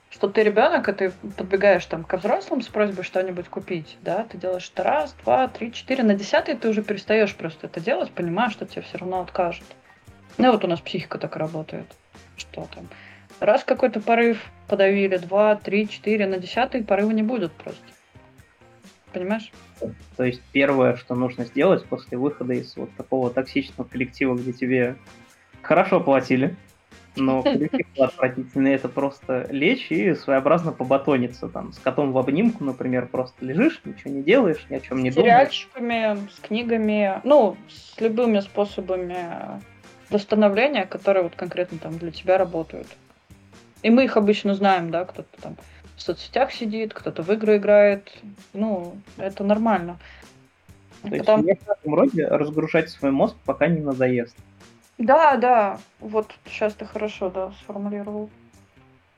C: что ты ребенок, и ты подбегаешь там ко взрослым с просьбой что-нибудь купить, да, ты делаешь это раз, два, три, четыре, на десятый ты уже перестаешь просто это делать, понимаешь, что тебе все равно откажут. Ну, вот у нас психика так работает, что там, Раз какой-то порыв подавили, два, три, четыре, на десятый порыва не будет просто. Понимаешь?
B: То есть первое, что нужно сделать после выхода из вот такого токсичного коллектива, где тебе хорошо платили, но *laughs* коллектив отвратительный. Это просто лечь и своеобразно побатониться. Там, с котом в обнимку, например, просто лежишь, ничего не делаешь, ни о чем не
C: с
B: думаешь.
C: сериальчиками, с книгами, ну, с любыми способами восстановления, которые вот конкретно там для тебя работают. И мы их обычно знаем, да, кто-то там в соцсетях сидит, кто-то в игры играет. Ну, это нормально.
B: То есть Потому... в этом роде разгружать свой мозг, пока не надоест.
C: Да, да. Вот сейчас ты хорошо, да, сформулировал.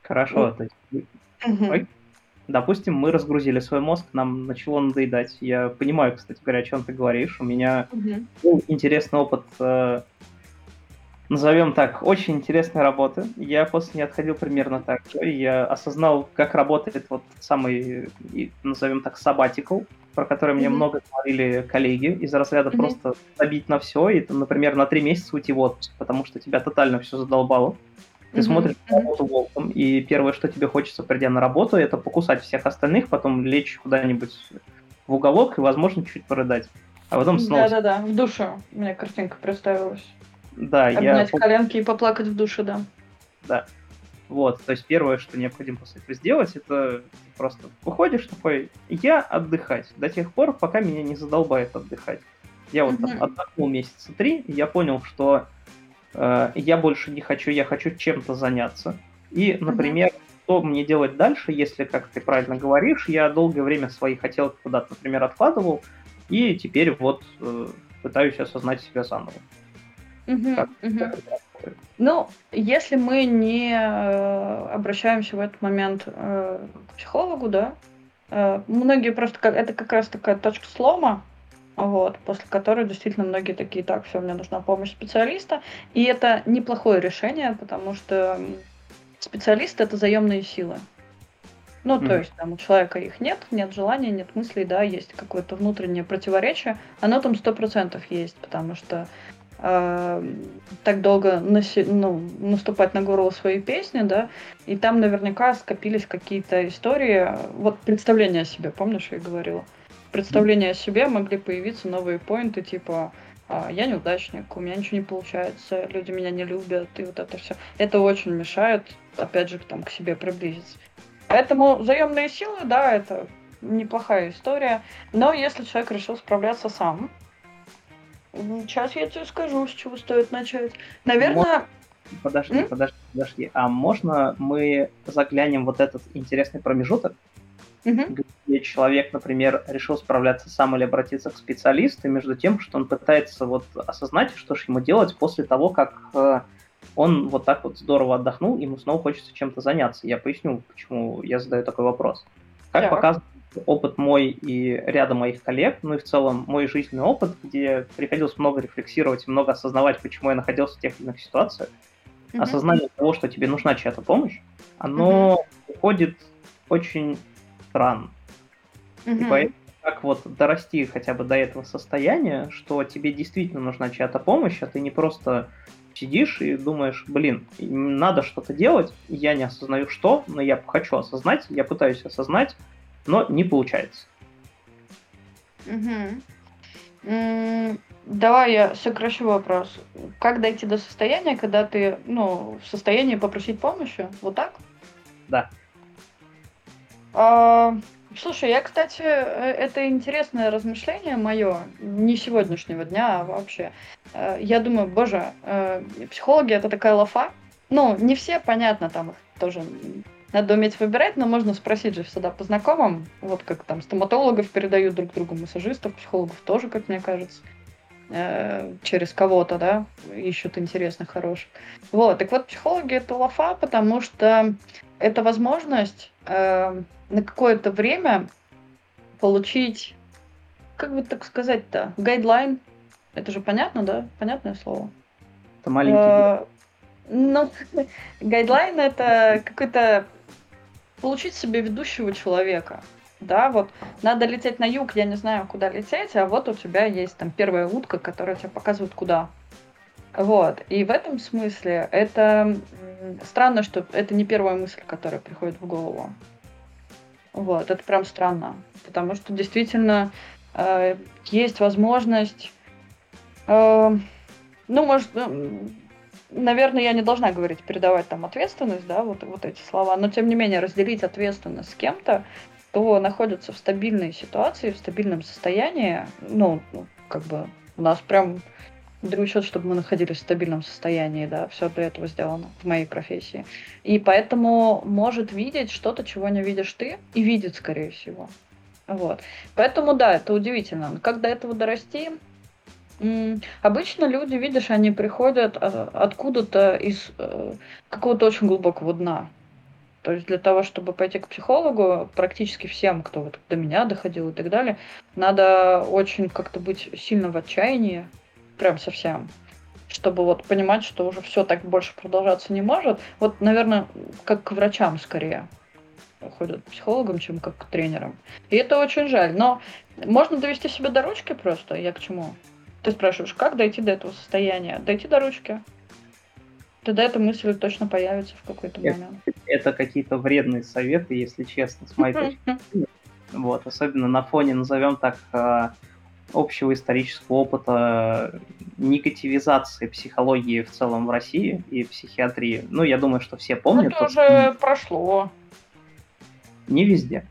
B: Хорошо, ну. то есть... Угу. Допустим, мы разгрузили свой мозг, нам начало надоедать. Я понимаю, кстати говоря, о чем ты говоришь. У меня угу. был интересный опыт э, назовем так, очень интересной работы. Я после не отходил примерно так же. Я осознал, как работает вот самый, назовем так, sabbatical, про который mm-hmm. мне много говорили коллеги, из разряда mm-hmm. просто забить на все и, там, например, на три месяца уйти в отпуск, потому что тебя тотально все задолбало. Ты mm-hmm. смотришь на работу волком, и первое, что тебе хочется, придя на работу, это покусать всех остальных, потом лечь куда-нибудь в уголок и, возможно, чуть порыдать. А потом снова...
C: Да-да-да, в душу у меня картинка представилась.
B: Да,
C: Обнять я... коленки и поплакать в душе, да.
B: Да. Вот, то есть первое, что необходимо после этого сделать, это просто выходишь такой, я отдыхать до тех пор, пока меня не задолбает отдыхать. Я вот mm-hmm. отдохнул месяца три, и я понял, что э, я больше не хочу, я хочу чем-то заняться. И, например, mm-hmm. что мне делать дальше, если, как ты правильно говоришь, я долгое время свои хотелки куда-то, например, откладывал, и теперь вот э, пытаюсь осознать себя заново.
C: Угу, как, угу. Как ну, если мы не э, обращаемся в этот момент э, к психологу, да, э, многие просто как это как раз такая точка слома, вот, после которой действительно многие такие, так, все, мне нужна помощь специалиста, и это неплохое решение, потому что специалист это заемные силы. Ну, mm то есть там у человека их нет, нет желания, нет мыслей, да, есть какое-то внутреннее противоречие, оно там сто процентов есть, потому что э, так долго наси, ну, наступать на горло своей песни, да, и там наверняка скопились какие-то истории, вот представление о себе, помнишь, я говорила? Представление о себе могли появиться новые поинты, типа «А, я неудачник, у меня ничего не получается, люди меня не любят, и вот это все. Это очень мешает, опять же, там, к себе приблизиться. Поэтому заемные силы, да, это неплохая история. Но если человек решил справляться сам, Сейчас я тебе скажу, с чего стоит начать. Наверное...
B: Подожди, М? подожди, подожди. А можно мы заглянем вот этот интересный промежуток, угу. где человек, например, решил справляться сам или обратиться к специалисту, между тем, что он пытается вот осознать, что же ему делать после того, как э, он вот так вот здорово отдохнул, ему снова хочется чем-то заняться. Я поясню, почему я задаю такой вопрос. Как так. показывает опыт мой и ряда моих коллег, ну и в целом мой жизненный опыт, где приходилось много рефлексировать, много осознавать, почему я находился в тех или иных ситуациях, mm-hmm. осознание того, что тебе нужна чья-то помощь, оно mm-hmm. уходит очень странно. Mm-hmm. И поэтому как вот дорасти хотя бы до этого состояния, что тебе действительно нужна чья-то помощь, а ты не просто сидишь и думаешь, блин, надо что-то делать, я не осознаю что, но я хочу осознать, я пытаюсь осознать, но не получается.
C: Угу. Давай я сокращу вопрос. Как дойти до состояния, когда ты ну, в состоянии попросить помощи? Вот так?
B: Да.
C: А, слушай, я, кстати, э, это интересное размышление мое, не сегодняшнего дня, а вообще. Э, я думаю, боже, э, психологи это такая лафа. Ну, не все, понятно, там их тоже надо уметь выбирать, но можно спросить же всегда по знакомым. Вот как там стоматологов передают друг другу, массажистов, психологов тоже, как мне кажется. Э, через кого-то, да, ищут интересных, хороших. Вот, так вот, психологи это лафа, потому что это возможность э, на какое-то время получить, как бы так сказать-то, гайдлайн. Это же понятно, да? Понятное слово.
B: Это маленький. Э,
C: ну, *laughs* гайдлайн это какой-то получить себе ведущего человека. Да, вот надо лететь на юг, я не знаю, куда лететь, а вот у тебя есть там первая утка, которая тебе показывает, куда. Вот. И в этом смысле это странно, что это не первая мысль, которая приходит в голову. Вот, это прям странно. Потому что действительно э, есть возможность, э, ну, может, э, наверное, я не должна говорить, передавать там ответственность, да, вот, вот эти слова, но тем не менее разделить ответственность с кем-то, кто находится в стабильной ситуации, в стабильном состоянии, ну, ну как бы у нас прям дрючат, чтобы мы находились в стабильном состоянии, да, все для этого сделано в моей профессии. И поэтому может видеть что-то, чего не видишь ты, и видит, скорее всего. Вот. Поэтому, да, это удивительно. Как до этого дорасти? Обычно люди, видишь, они приходят а, откуда-то из э, какого-то очень глубокого дна. То есть для того, чтобы пойти к психологу, практически всем, кто вот до меня доходил и так далее, надо очень как-то быть сильно в отчаянии, прям совсем, чтобы вот понимать, что уже все так больше продолжаться не может. Вот, наверное, как к врачам скорее ходят психологам, чем как к тренерам. И это очень жаль. Но можно довести себя до ручки просто. Я к чему? Ты спрашиваешь, как дойти до этого состояния? Дойти до ручки. Тогда эта мысль точно появится в какой-то момент.
B: Это какие-то вредные советы, если честно, с моей точки зрения. Вот, особенно на фоне, назовем так, а, общего исторического опыта негативизации психологии в целом в России и психиатрии. Ну, я думаю, что все помнят.
C: Это уже прошло.
B: Не везде.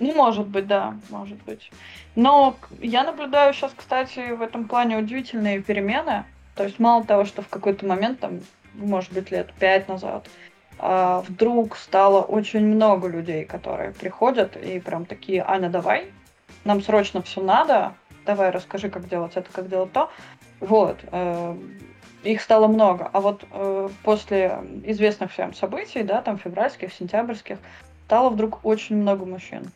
C: Ну, может быть, да, может быть. Но я наблюдаю сейчас, кстати, в этом плане удивительные перемены. То есть мало того, что в какой-то момент, там, может быть, лет пять назад, а, вдруг стало очень много людей, которые приходят и прям такие, Аня, давай, нам срочно все надо, давай расскажи, как делать это, как делать то. Вот. Э, их стало много. А вот э, после известных всем событий, да, там февральских, сентябрьских, стало вдруг очень много мужчин.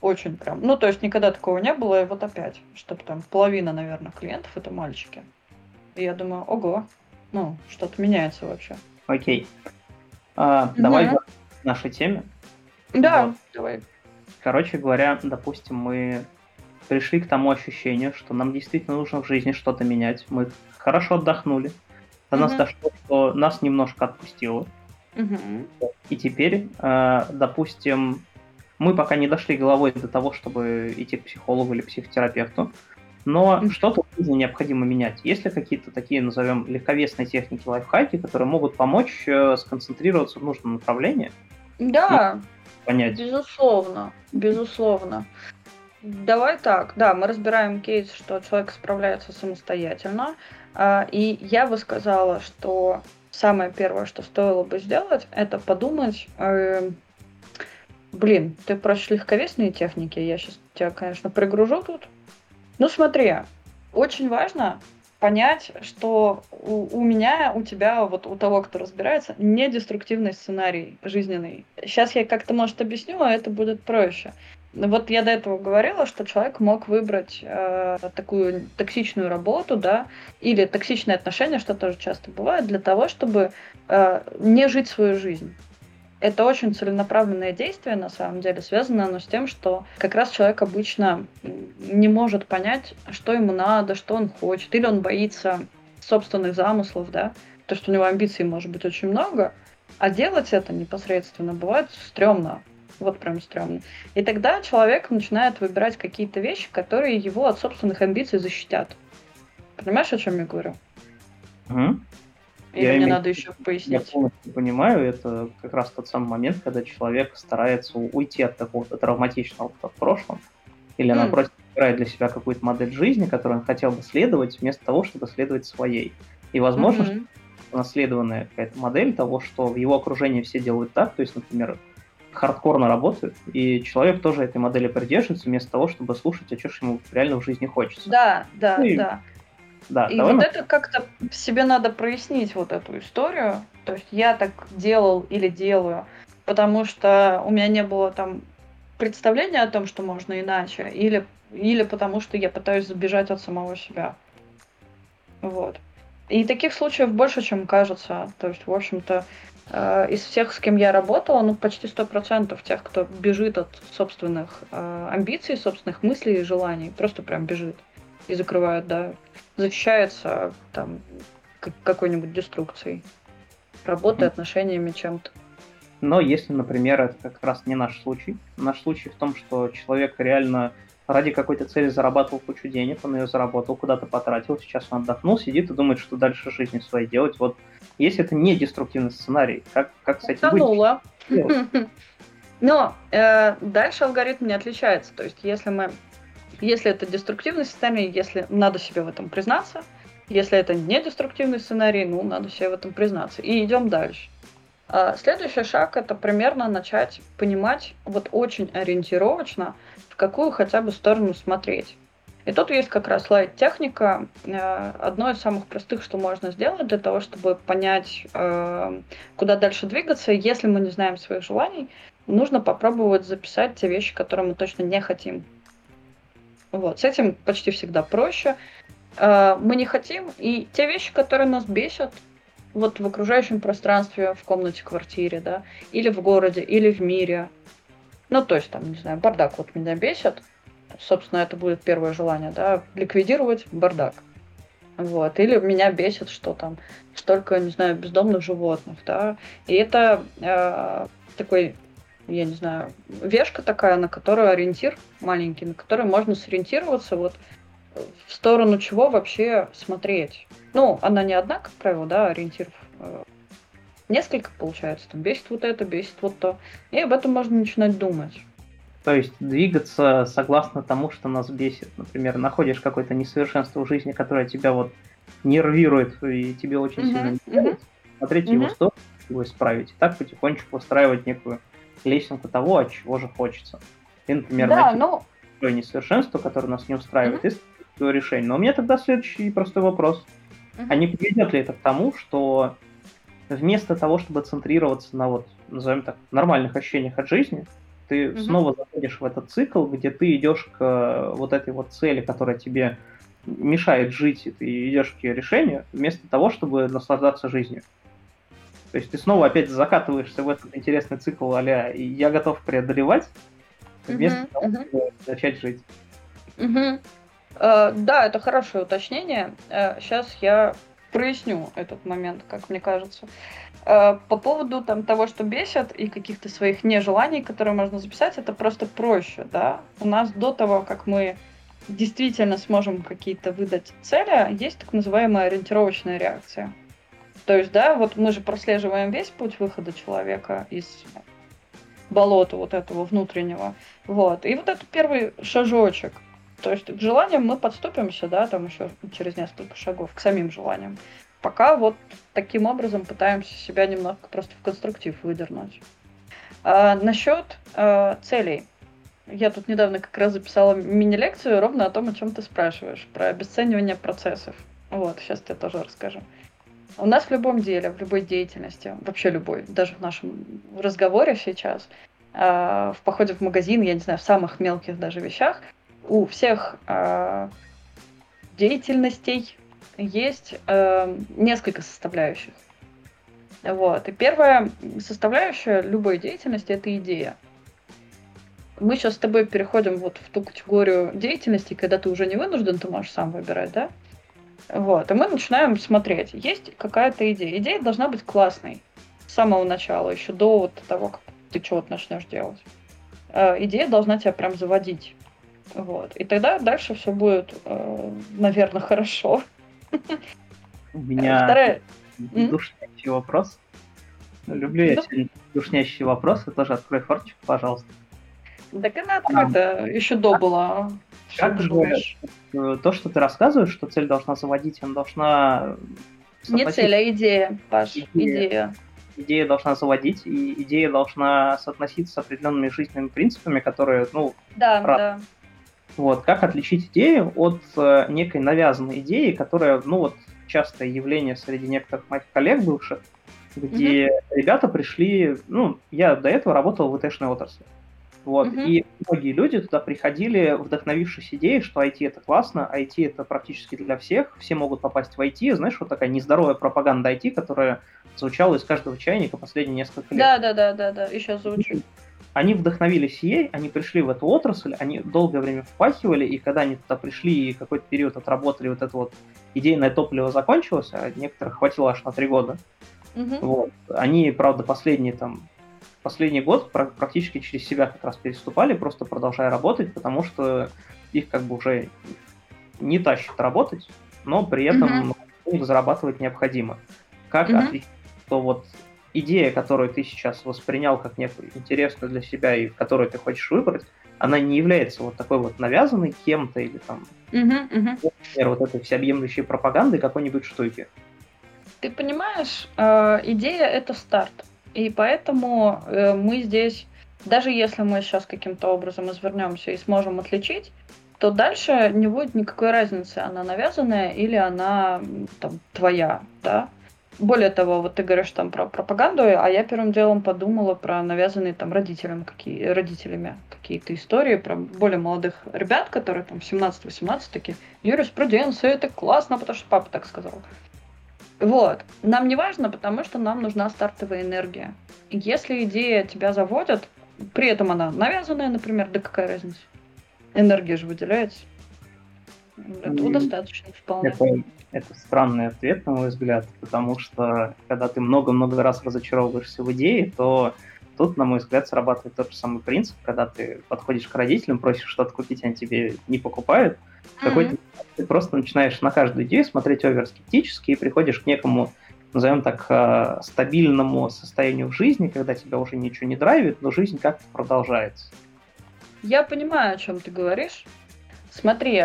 C: Очень прям. Ну, то есть никогда такого не было, и вот опять, чтобы там половина, наверное, клиентов это мальчики. И я думаю, ого, ну, что-то меняется вообще.
B: Окей. А, угу. Давай к нашей теме.
C: Да, вот. давай.
B: Короче говоря, допустим, мы пришли к тому ощущению, что нам действительно нужно в жизни что-то менять. Мы хорошо отдохнули. До угу. нас дошло, что нас немножко отпустило. Угу. И теперь, э, допустим, мы пока не дошли головой до того, чтобы идти к психологу или психотерапевту, но mm-hmm. что-то в жизни необходимо менять. Есть ли какие-то такие, назовем, легковесные техники, лайфхаки, которые могут помочь э, сконцентрироваться в нужном направлении?
C: Да, понять. безусловно, безусловно. Давай так, да, мы разбираем кейс, что человек справляется самостоятельно, а, и я бы сказала, что самое первое, что стоило бы сделать, это подумать, э, блин, ты прочь легковесные техники, я сейчас тебя, конечно, пригружу тут. Ну смотри, очень важно понять, что у, у меня, у тебя, вот у того, кто разбирается, не деструктивный сценарий жизненный. Сейчас я как-то, может, объясню, а это будет проще. Вот я до этого говорила, что человек мог выбрать э, такую токсичную работу, да, или токсичные отношения, что тоже часто бывает, для того, чтобы э, не жить свою жизнь. Это очень целенаправленное действие, на самом деле, связано оно с тем, что как раз человек обычно не может понять, что ему надо, что он хочет, или он боится собственных замыслов, да, то, что у него амбиций может быть очень много, а делать это непосредственно бывает стрёмно, вот прям стрёмно. И тогда человек начинает выбирать какие-то вещи, которые его от собственных амбиций защитят. Понимаешь, о чем я говорю?
B: Угу.
C: Или я мне имею... надо еще пояснить?
B: Я полностью понимаю, это как раз тот самый момент, когда человек старается уйти от такого травматичного опыта в прошлом, или, mm. напротив, выбирает для себя какую-то модель жизни, которую он хотел бы следовать, вместо того, чтобы следовать своей. И, возможно, mm-hmm. что наследованная какая-то модель того, что в его окружении все делают так, то есть, например, хардкорно работают, и человек тоже этой модели придерживается, вместо того, чтобы слушать, а что же ему реально в жизни хочется.
C: Да, да, ну, и... да. Да, и вот мы... это как-то себе надо прояснить вот эту историю. То есть я так делал или делаю, потому что у меня не было там представления о том, что можно иначе, или, или потому что я пытаюсь забежать от самого себя. Вот. И таких случаев больше, чем кажется. То есть, в общем-то, э, из всех, с кем я работала, ну, почти сто процентов тех, кто бежит от собственных э, амбиций, собственных мыслей и желаний, просто прям бежит и закрывают, да, защищается там какой-нибудь деструкцией, работой, mm-hmm. отношениями, чем-то.
B: Но если, например, это как раз не наш случай, наш случай в том, что человек реально ради какой-то цели зарабатывал кучу денег, он ее заработал, куда-то потратил, сейчас он отдохнул, сидит и думает, что дальше жизни своей делать. Вот если это не деструктивный сценарий, как, как с этим
C: быть? *laughs* Но э, дальше алгоритм не отличается. То есть если мы если это деструктивный сценарий, если надо себе в этом признаться, если это не деструктивный сценарий, ну, надо себе в этом признаться. И идем дальше. А следующий шаг это примерно начать понимать вот очень ориентировочно, в какую хотя бы сторону смотреть. И тут есть как раз лайт-техника. Э, одно из самых простых, что можно сделать для того, чтобы понять, э, куда дальше двигаться, если мы не знаем своих желаний, нужно попробовать записать те вещи, которые мы точно не хотим. Вот, с этим почти всегда проще. Э, мы не хотим, и те вещи, которые нас бесят, вот в окружающем пространстве, в комнате, квартире, да, или в городе, или в мире. Ну, то есть, там, не знаю, бардак вот меня бесит. Собственно, это будет первое желание, да, ликвидировать бардак. Вот. Или меня бесит, что там столько, не знаю, бездомных животных, да. И это э, такой я не знаю, вешка такая, на которую ориентир маленький, на который можно сориентироваться вот в сторону чего вообще смотреть. Ну, она не одна, как правило, да, ориентиров э, несколько получается. Там бесит вот это, бесит вот то. И об этом можно начинать думать.
B: То есть двигаться согласно тому, что нас бесит. Например, находишь какое-то несовершенство в жизни, которое тебя вот нервирует и тебе очень uh-huh, сильно не uh-huh. смотреть uh-huh. его сторону, его исправить. И так потихонечку устраивать некую лесенку того, от чего же хочется. И, например,
C: да, найти ну...
B: несовершенство, которое нас не устраивает, mm-hmm. и свое решение. Но у меня тогда следующий простой вопрос. Mm-hmm. А не приведет ли это к тому, что вместо того, чтобы центрироваться на вот, назовем так, нормальных ощущениях от жизни, ты mm-hmm. снова заходишь в этот цикл, где ты идешь к вот этой вот цели, которая тебе мешает жить, и ты идешь к ее решению, вместо того, чтобы наслаждаться жизнью. То есть ты снова опять закатываешься в этот интересный цикл а «я готов преодолевать», вместо uh-huh, того, чтобы uh-huh. начать жить.
C: Uh-huh. Uh, да, это хорошее уточнение. Uh, сейчас я проясню этот момент, как мне кажется. Uh, по поводу там, того, что бесит, и каких-то своих нежеланий, которые можно записать, это просто проще. Да? У нас до того, как мы действительно сможем какие-то выдать цели, есть так называемая ориентировочная реакция. То есть, да, вот мы же прослеживаем весь путь выхода человека из болота вот этого внутреннего. Вот. И вот это первый шажочек. То есть к желаниям мы подступимся, да, там еще через несколько шагов, к самим желаниям. Пока вот таким образом пытаемся себя немножко просто в конструктив выдернуть. А, насчет а, целей. Я тут недавно как раз записала мини-лекцию ровно о том, о чем ты спрашиваешь, про обесценивание процессов. Вот, сейчас тебе тоже расскажу. У нас в любом деле, в любой деятельности, вообще любой, даже в нашем разговоре сейчас, э, в походе в магазин, я не знаю, в самых мелких даже вещах, у всех э, деятельностей есть э, несколько составляющих. Вот. И первая составляющая любой деятельности это идея. Мы сейчас с тобой переходим вот в ту категорию деятельности, когда ты уже не вынужден, ты можешь сам выбирать, да? Вот. И мы начинаем смотреть. Есть какая-то идея. Идея должна быть классной. С самого начала, еще до вот того, как ты чего-то начнешь делать. Э, идея должна тебя прям заводить. Вот. И тогда дальше все будет, э, наверное, *laughs* хорошо.
B: У меня Вторая... душнящий вопрос. Люблю я сегодня душнящие вопросы. Тоже открой форточку, пожалуйста.
C: Так она открыта, еще до была.
B: Как же э, то, что ты рассказываешь, что цель должна заводить, она должна...
C: Не цель, а идея, Паш, идея. идея.
B: Идея должна заводить, и идея должна соотноситься с определенными жизненными принципами, которые, ну,
C: да, рад. да.
B: Вот, как отличить идею от э, некой навязанной идеи, которая, ну, вот, частое явление среди некоторых моих коллег бывших, где mm-hmm. ребята пришли, ну, я до этого работал в ИТ-шной отрасли. Вот. Угу. И многие люди туда приходили, вдохновившись идеей, что IT это классно, IT это практически для всех, все могут попасть в IT. Знаешь, вот такая нездоровая пропаганда IT, которая звучала из каждого чайника последние несколько лет.
C: Да, да, да, да, да, еще звучит.
B: Они вдохновились ей, они пришли в эту отрасль, они долгое время впахивали, и когда они туда пришли и какой-то период отработали, вот это вот идейное топливо закончилось, а некоторых хватило аж на три года. Угу. Вот. Они, правда, последние там последний год практически через себя как раз переступали, просто продолжая работать, потому что их как бы уже не тащит работать, но при этом mm-hmm. зарабатывать необходимо. Как mm-hmm. отличить, что вот идея, которую ты сейчас воспринял как некую интересную для себя и которую ты хочешь выбрать, она не является вот такой вот навязанной кем-то или там, uh-huh, uh-huh. например, вот этой всеобъемлющей пропагандой какой-нибудь штуки.
C: Ты понимаешь, э, идея это старт. И поэтому э, мы здесь, даже если мы сейчас каким-то образом извернемся и сможем отличить, то дальше не будет никакой разницы, она навязанная или она там твоя, да. Более того, вот ты говоришь там про пропаганду, а я первым делом подумала про навязанные там родителям какие, родителями какие-то истории про более молодых ребят, которые там 17-18 такие, юриспруденция, это классно, потому что папа так сказал. Вот. Нам не важно, потому что нам нужна стартовая энергия. И если идея тебя заводит, при этом она навязанная, например, да какая разница? Энергия же выделяется. Этого достаточно вполне.
B: Это, это странный ответ, на мой взгляд, потому что когда ты много-много раз разочаровываешься в идее, то тут, на мой взгляд, срабатывает тот же самый принцип, когда ты подходишь к родителям, просишь что-то купить, они тебе не покупают. Mm-hmm. Какой-то ты просто начинаешь на каждую идею смотреть оверскептически и приходишь к некому, назовем так, э, стабильному состоянию в жизни, когда тебя уже ничего не драйвит, но жизнь как-то продолжается.
C: Я понимаю, о чем ты говоришь. Смотри,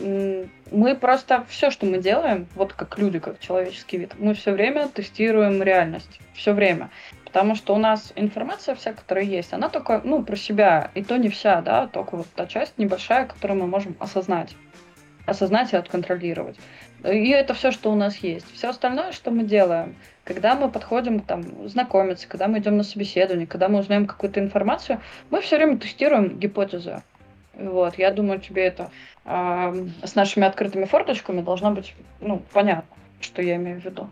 C: мы просто все, что мы делаем, вот как люди, как человеческий вид, мы все время тестируем реальность. Все время. Потому что у нас информация вся, которая есть, она только, ну, про себя, и то не вся, да, только вот та часть небольшая, которую мы можем осознать. Осознать и отконтролировать. И это все, что у нас есть. Все остальное, что мы делаем, когда мы подходим там знакомиться, когда мы идем на собеседование, когда мы узнаем какую-то информацию, мы все время тестируем гипотезы. Вот, я думаю, тебе это э, с нашими открытыми форточками должно быть ну, понятно, что я имею в виду.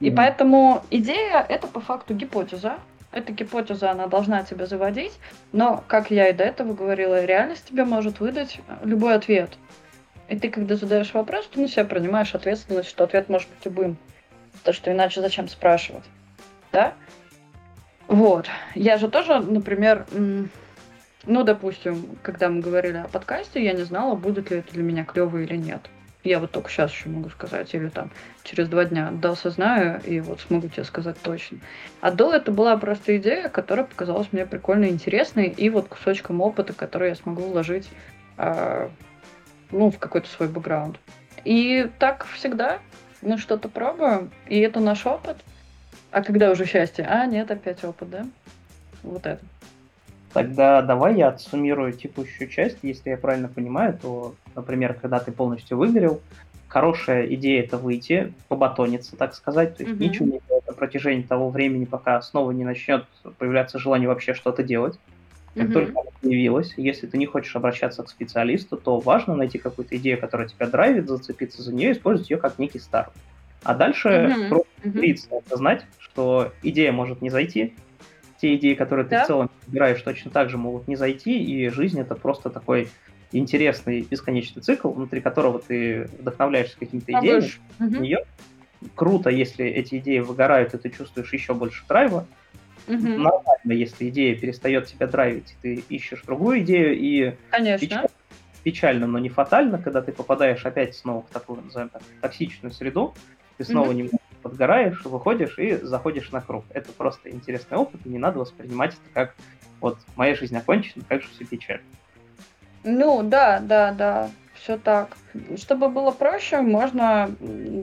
C: И mm-hmm. поэтому идея это по факту гипотеза. Эта гипотеза, она должна тебя заводить, но, как я и до этого говорила, реальность тебе может выдать любой ответ. И ты, когда задаешь вопрос, ты на себя принимаешь ответственность, что ответ может быть любым. Потому что иначе зачем спрашивать? Да? Вот. Я же тоже, например, ну, допустим, когда мы говорили о подкасте, я не знала, будет ли это для меня клево или нет. Я вот только сейчас еще могу сказать, или там через два дня да осознаю, и вот смогу тебе сказать точно. А до это была просто идея, которая показалась мне прикольно интересной, и вот кусочком опыта, который я смогу вложить э, ну, в какой-то свой бэкграунд. И так всегда мы что-то пробуем, и это наш опыт. А когда уже счастье? А, нет, опять опыт, да? Вот это.
B: Тогда давай я отсуммирую текущую часть. Если я правильно понимаю, то, например, когда ты полностью выгорел, хорошая идея это выйти, побатониться, так сказать, то есть mm-hmm. ничего не делать на протяжении того времени, пока снова не начнет появляться желание вообще что-то делать. Как mm-hmm. только она появилась, если ты не хочешь обращаться к специалисту, то важно найти какую-то идею, которая тебя драйвит, зацепиться за нее, использовать ее как некий старт. А дальше mm-hmm. просто mm-hmm. это знать, что идея может не зайти, те идеи, которые да? ты в целом собираешь, точно так же могут не зайти, и жизнь это просто такой интересный бесконечный цикл, внутри которого ты вдохновляешься какими-то идеями. Угу. Нее круто, если эти идеи выгорают, и ты чувствуешь еще больше драйва. Угу. Нормально, если идея перестает тебя драйвить, ты ищешь другую идею, и
C: Конечно. Печально,
B: печально, но не фатально, когда ты попадаешь опять снова в такую, назовем так, токсичную среду, ты снова угу. не подгораешь, выходишь и заходишь на круг. Это просто интересный опыт, и не надо воспринимать это как вот моя жизнь окончена, как же все печально.
C: Ну, да, да, да, все так. Чтобы было проще, можно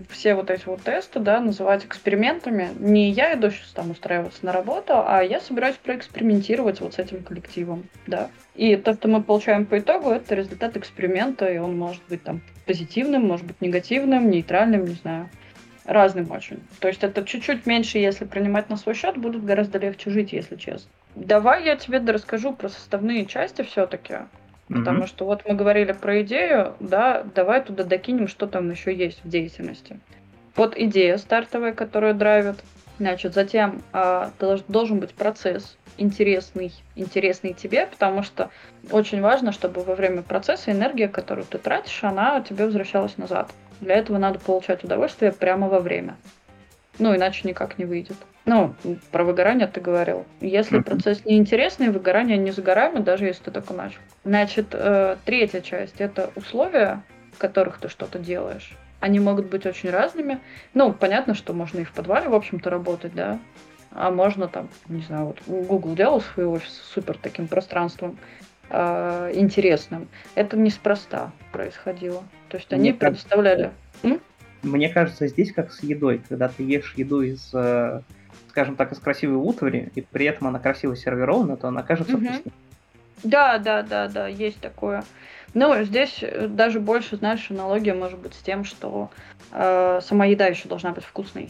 C: все вот эти вот тесты, да, называть экспериментами. Не я иду сейчас там устраиваться на работу, а я собираюсь проэкспериментировать вот с этим коллективом, да. И то, что мы получаем по итогу, это результат эксперимента, и он может быть там позитивным, может быть негативным, нейтральным, не знаю разным очень. То есть это чуть-чуть меньше, если принимать на свой счет, будет гораздо легче жить, если честно. Давай я тебе расскажу про составные части все-таки. Mm-hmm. Потому что вот мы говорили про идею, да, давай туда докинем, что там еще есть в деятельности. Вот идея стартовая, которую драйвит. Значит, затем э, должен быть процесс интересный, интересный тебе, потому что очень важно, чтобы во время процесса энергия, которую ты тратишь, она тебе возвращалась назад. Для этого надо получать удовольствие прямо во время. Ну, иначе никак не выйдет. Ну, про выгорание ты говорил. Если mm-hmm. процесс неинтересный, выгорание не загораемо, даже если ты только начал. Значит, э, третья часть – это условия, в которых ты что-то делаешь. Они могут быть очень разными. Ну, понятно, что можно и в подвале, в общем-то, работать, да. А можно там, не знаю, вот Google делал свой офис супер таким пространством э, интересным. Это неспроста происходило. То есть они Мне предоставляли...
B: Кажется, Мне кажется, здесь как с едой. Когда ты ешь еду из, э, скажем так, из красивой утвари, и при этом она красиво сервирована, то она кажется угу. вкуснее.
C: Да, да, да, да, есть такое. Ну, здесь э, даже больше, знаешь, аналогия может быть с тем, что э, сама еда еще должна быть вкусной.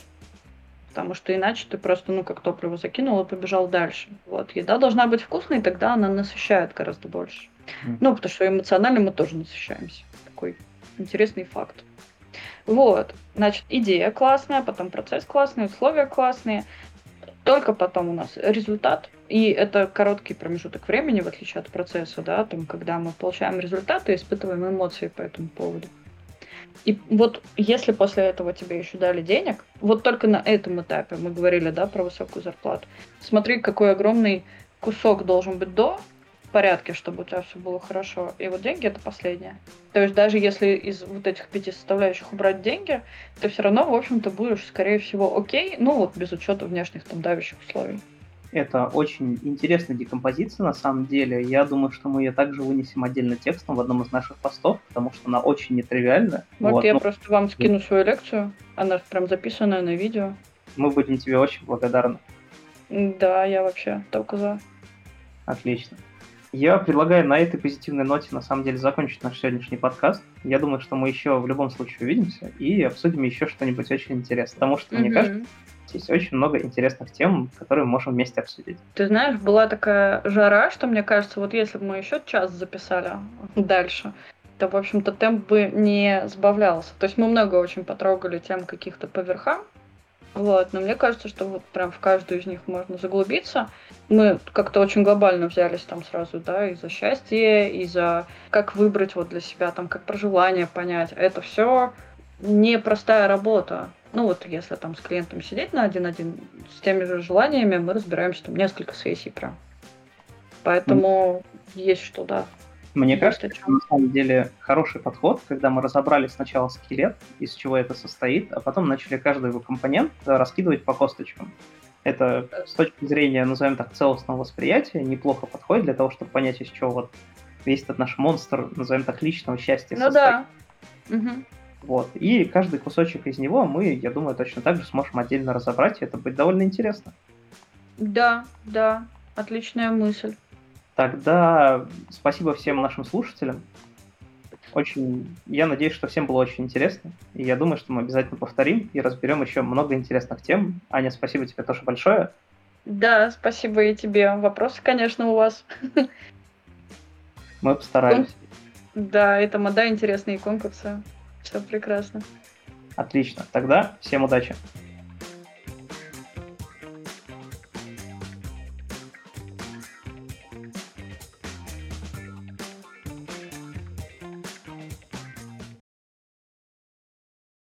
C: Потому что иначе ты просто, ну, как топливо закинул и побежал дальше. Вот, еда должна быть вкусной, тогда она насыщает гораздо больше. Mm. Ну, потому что эмоционально мы тоже насыщаемся. Такой интересный факт. Вот, значит, идея классная, потом процесс классный, условия классные. Только потом у нас результат, и это короткий промежуток времени, в отличие от процесса, да, там, когда мы получаем результаты и испытываем эмоции по этому поводу. И вот если после этого тебе еще дали денег, вот только на этом этапе мы говорили, да, про высокую зарплату. Смотри, какой огромный кусок должен быть до порядке, чтобы у тебя все было хорошо. И вот деньги это последнее. То есть даже если из вот этих пяти составляющих убрать деньги, ты все равно, в общем-то, будешь, скорее всего, окей, ну вот без учета внешних там давящих условий.
B: Это очень интересная декомпозиция на самом деле. Я думаю, что мы ее также вынесем отдельно текстом в одном из наших постов, потому что она очень нетривиальна.
C: Вот, вот я ну... просто вам скину свою лекцию. Она прям записанная на видео.
B: Мы будем тебе очень благодарны.
C: Да, я вообще только за.
B: Отлично. Я предлагаю на этой позитивной ноте на самом деле закончить наш сегодняшний подкаст. Я думаю, что мы еще в любом случае увидимся и обсудим еще что-нибудь очень интересное. Потому что, mm-hmm. мне кажется, есть очень много интересных тем, которые мы можем вместе обсудить.
C: Ты знаешь, была такая жара, что мне кажется, вот если бы мы еще час записали дальше, то, в общем-то, темп бы не сбавлялся. То есть мы много очень потрогали тем каких-то по верхам, вот, но мне кажется, что вот прям в каждую из них можно заглубиться. Мы как-то очень глобально взялись там сразу, да, и за счастье, и за как выбрать вот для себя, там, как проживание понять. Это все непростая работа ну вот если там с клиентом сидеть на один-один с теми же желаниями, мы разбираемся там несколько сессий прям. Поэтому mm. есть что, да.
B: Мне кажется, это на самом деле хороший подход, когда мы разобрали сначала скелет, из чего это состоит, а потом начали каждый его компонент раскидывать по косточкам. Это с точки зрения, назовем так, целостного восприятия неплохо подходит для того, чтобы понять, из чего вот весь этот наш монстр, назовем так, личного счастья
C: ну состоит. да. Угу.
B: Вот. И каждый кусочек из него мы, я думаю, точно так же сможем отдельно разобрать, и это будет довольно интересно.
C: Да, да, отличная мысль.
B: Тогда спасибо всем нашим слушателям. Очень, я надеюсь, что всем было очень интересно. И я думаю, что мы обязательно повторим и разберем еще много интересных тем. Аня, спасибо тебе тоже большое.
C: Да, спасибо и тебе. Вопросы, конечно, у вас.
B: Мы постарались.
C: Да, это мода интересные конкурсы. Все прекрасно.
B: Отлично. Тогда всем удачи.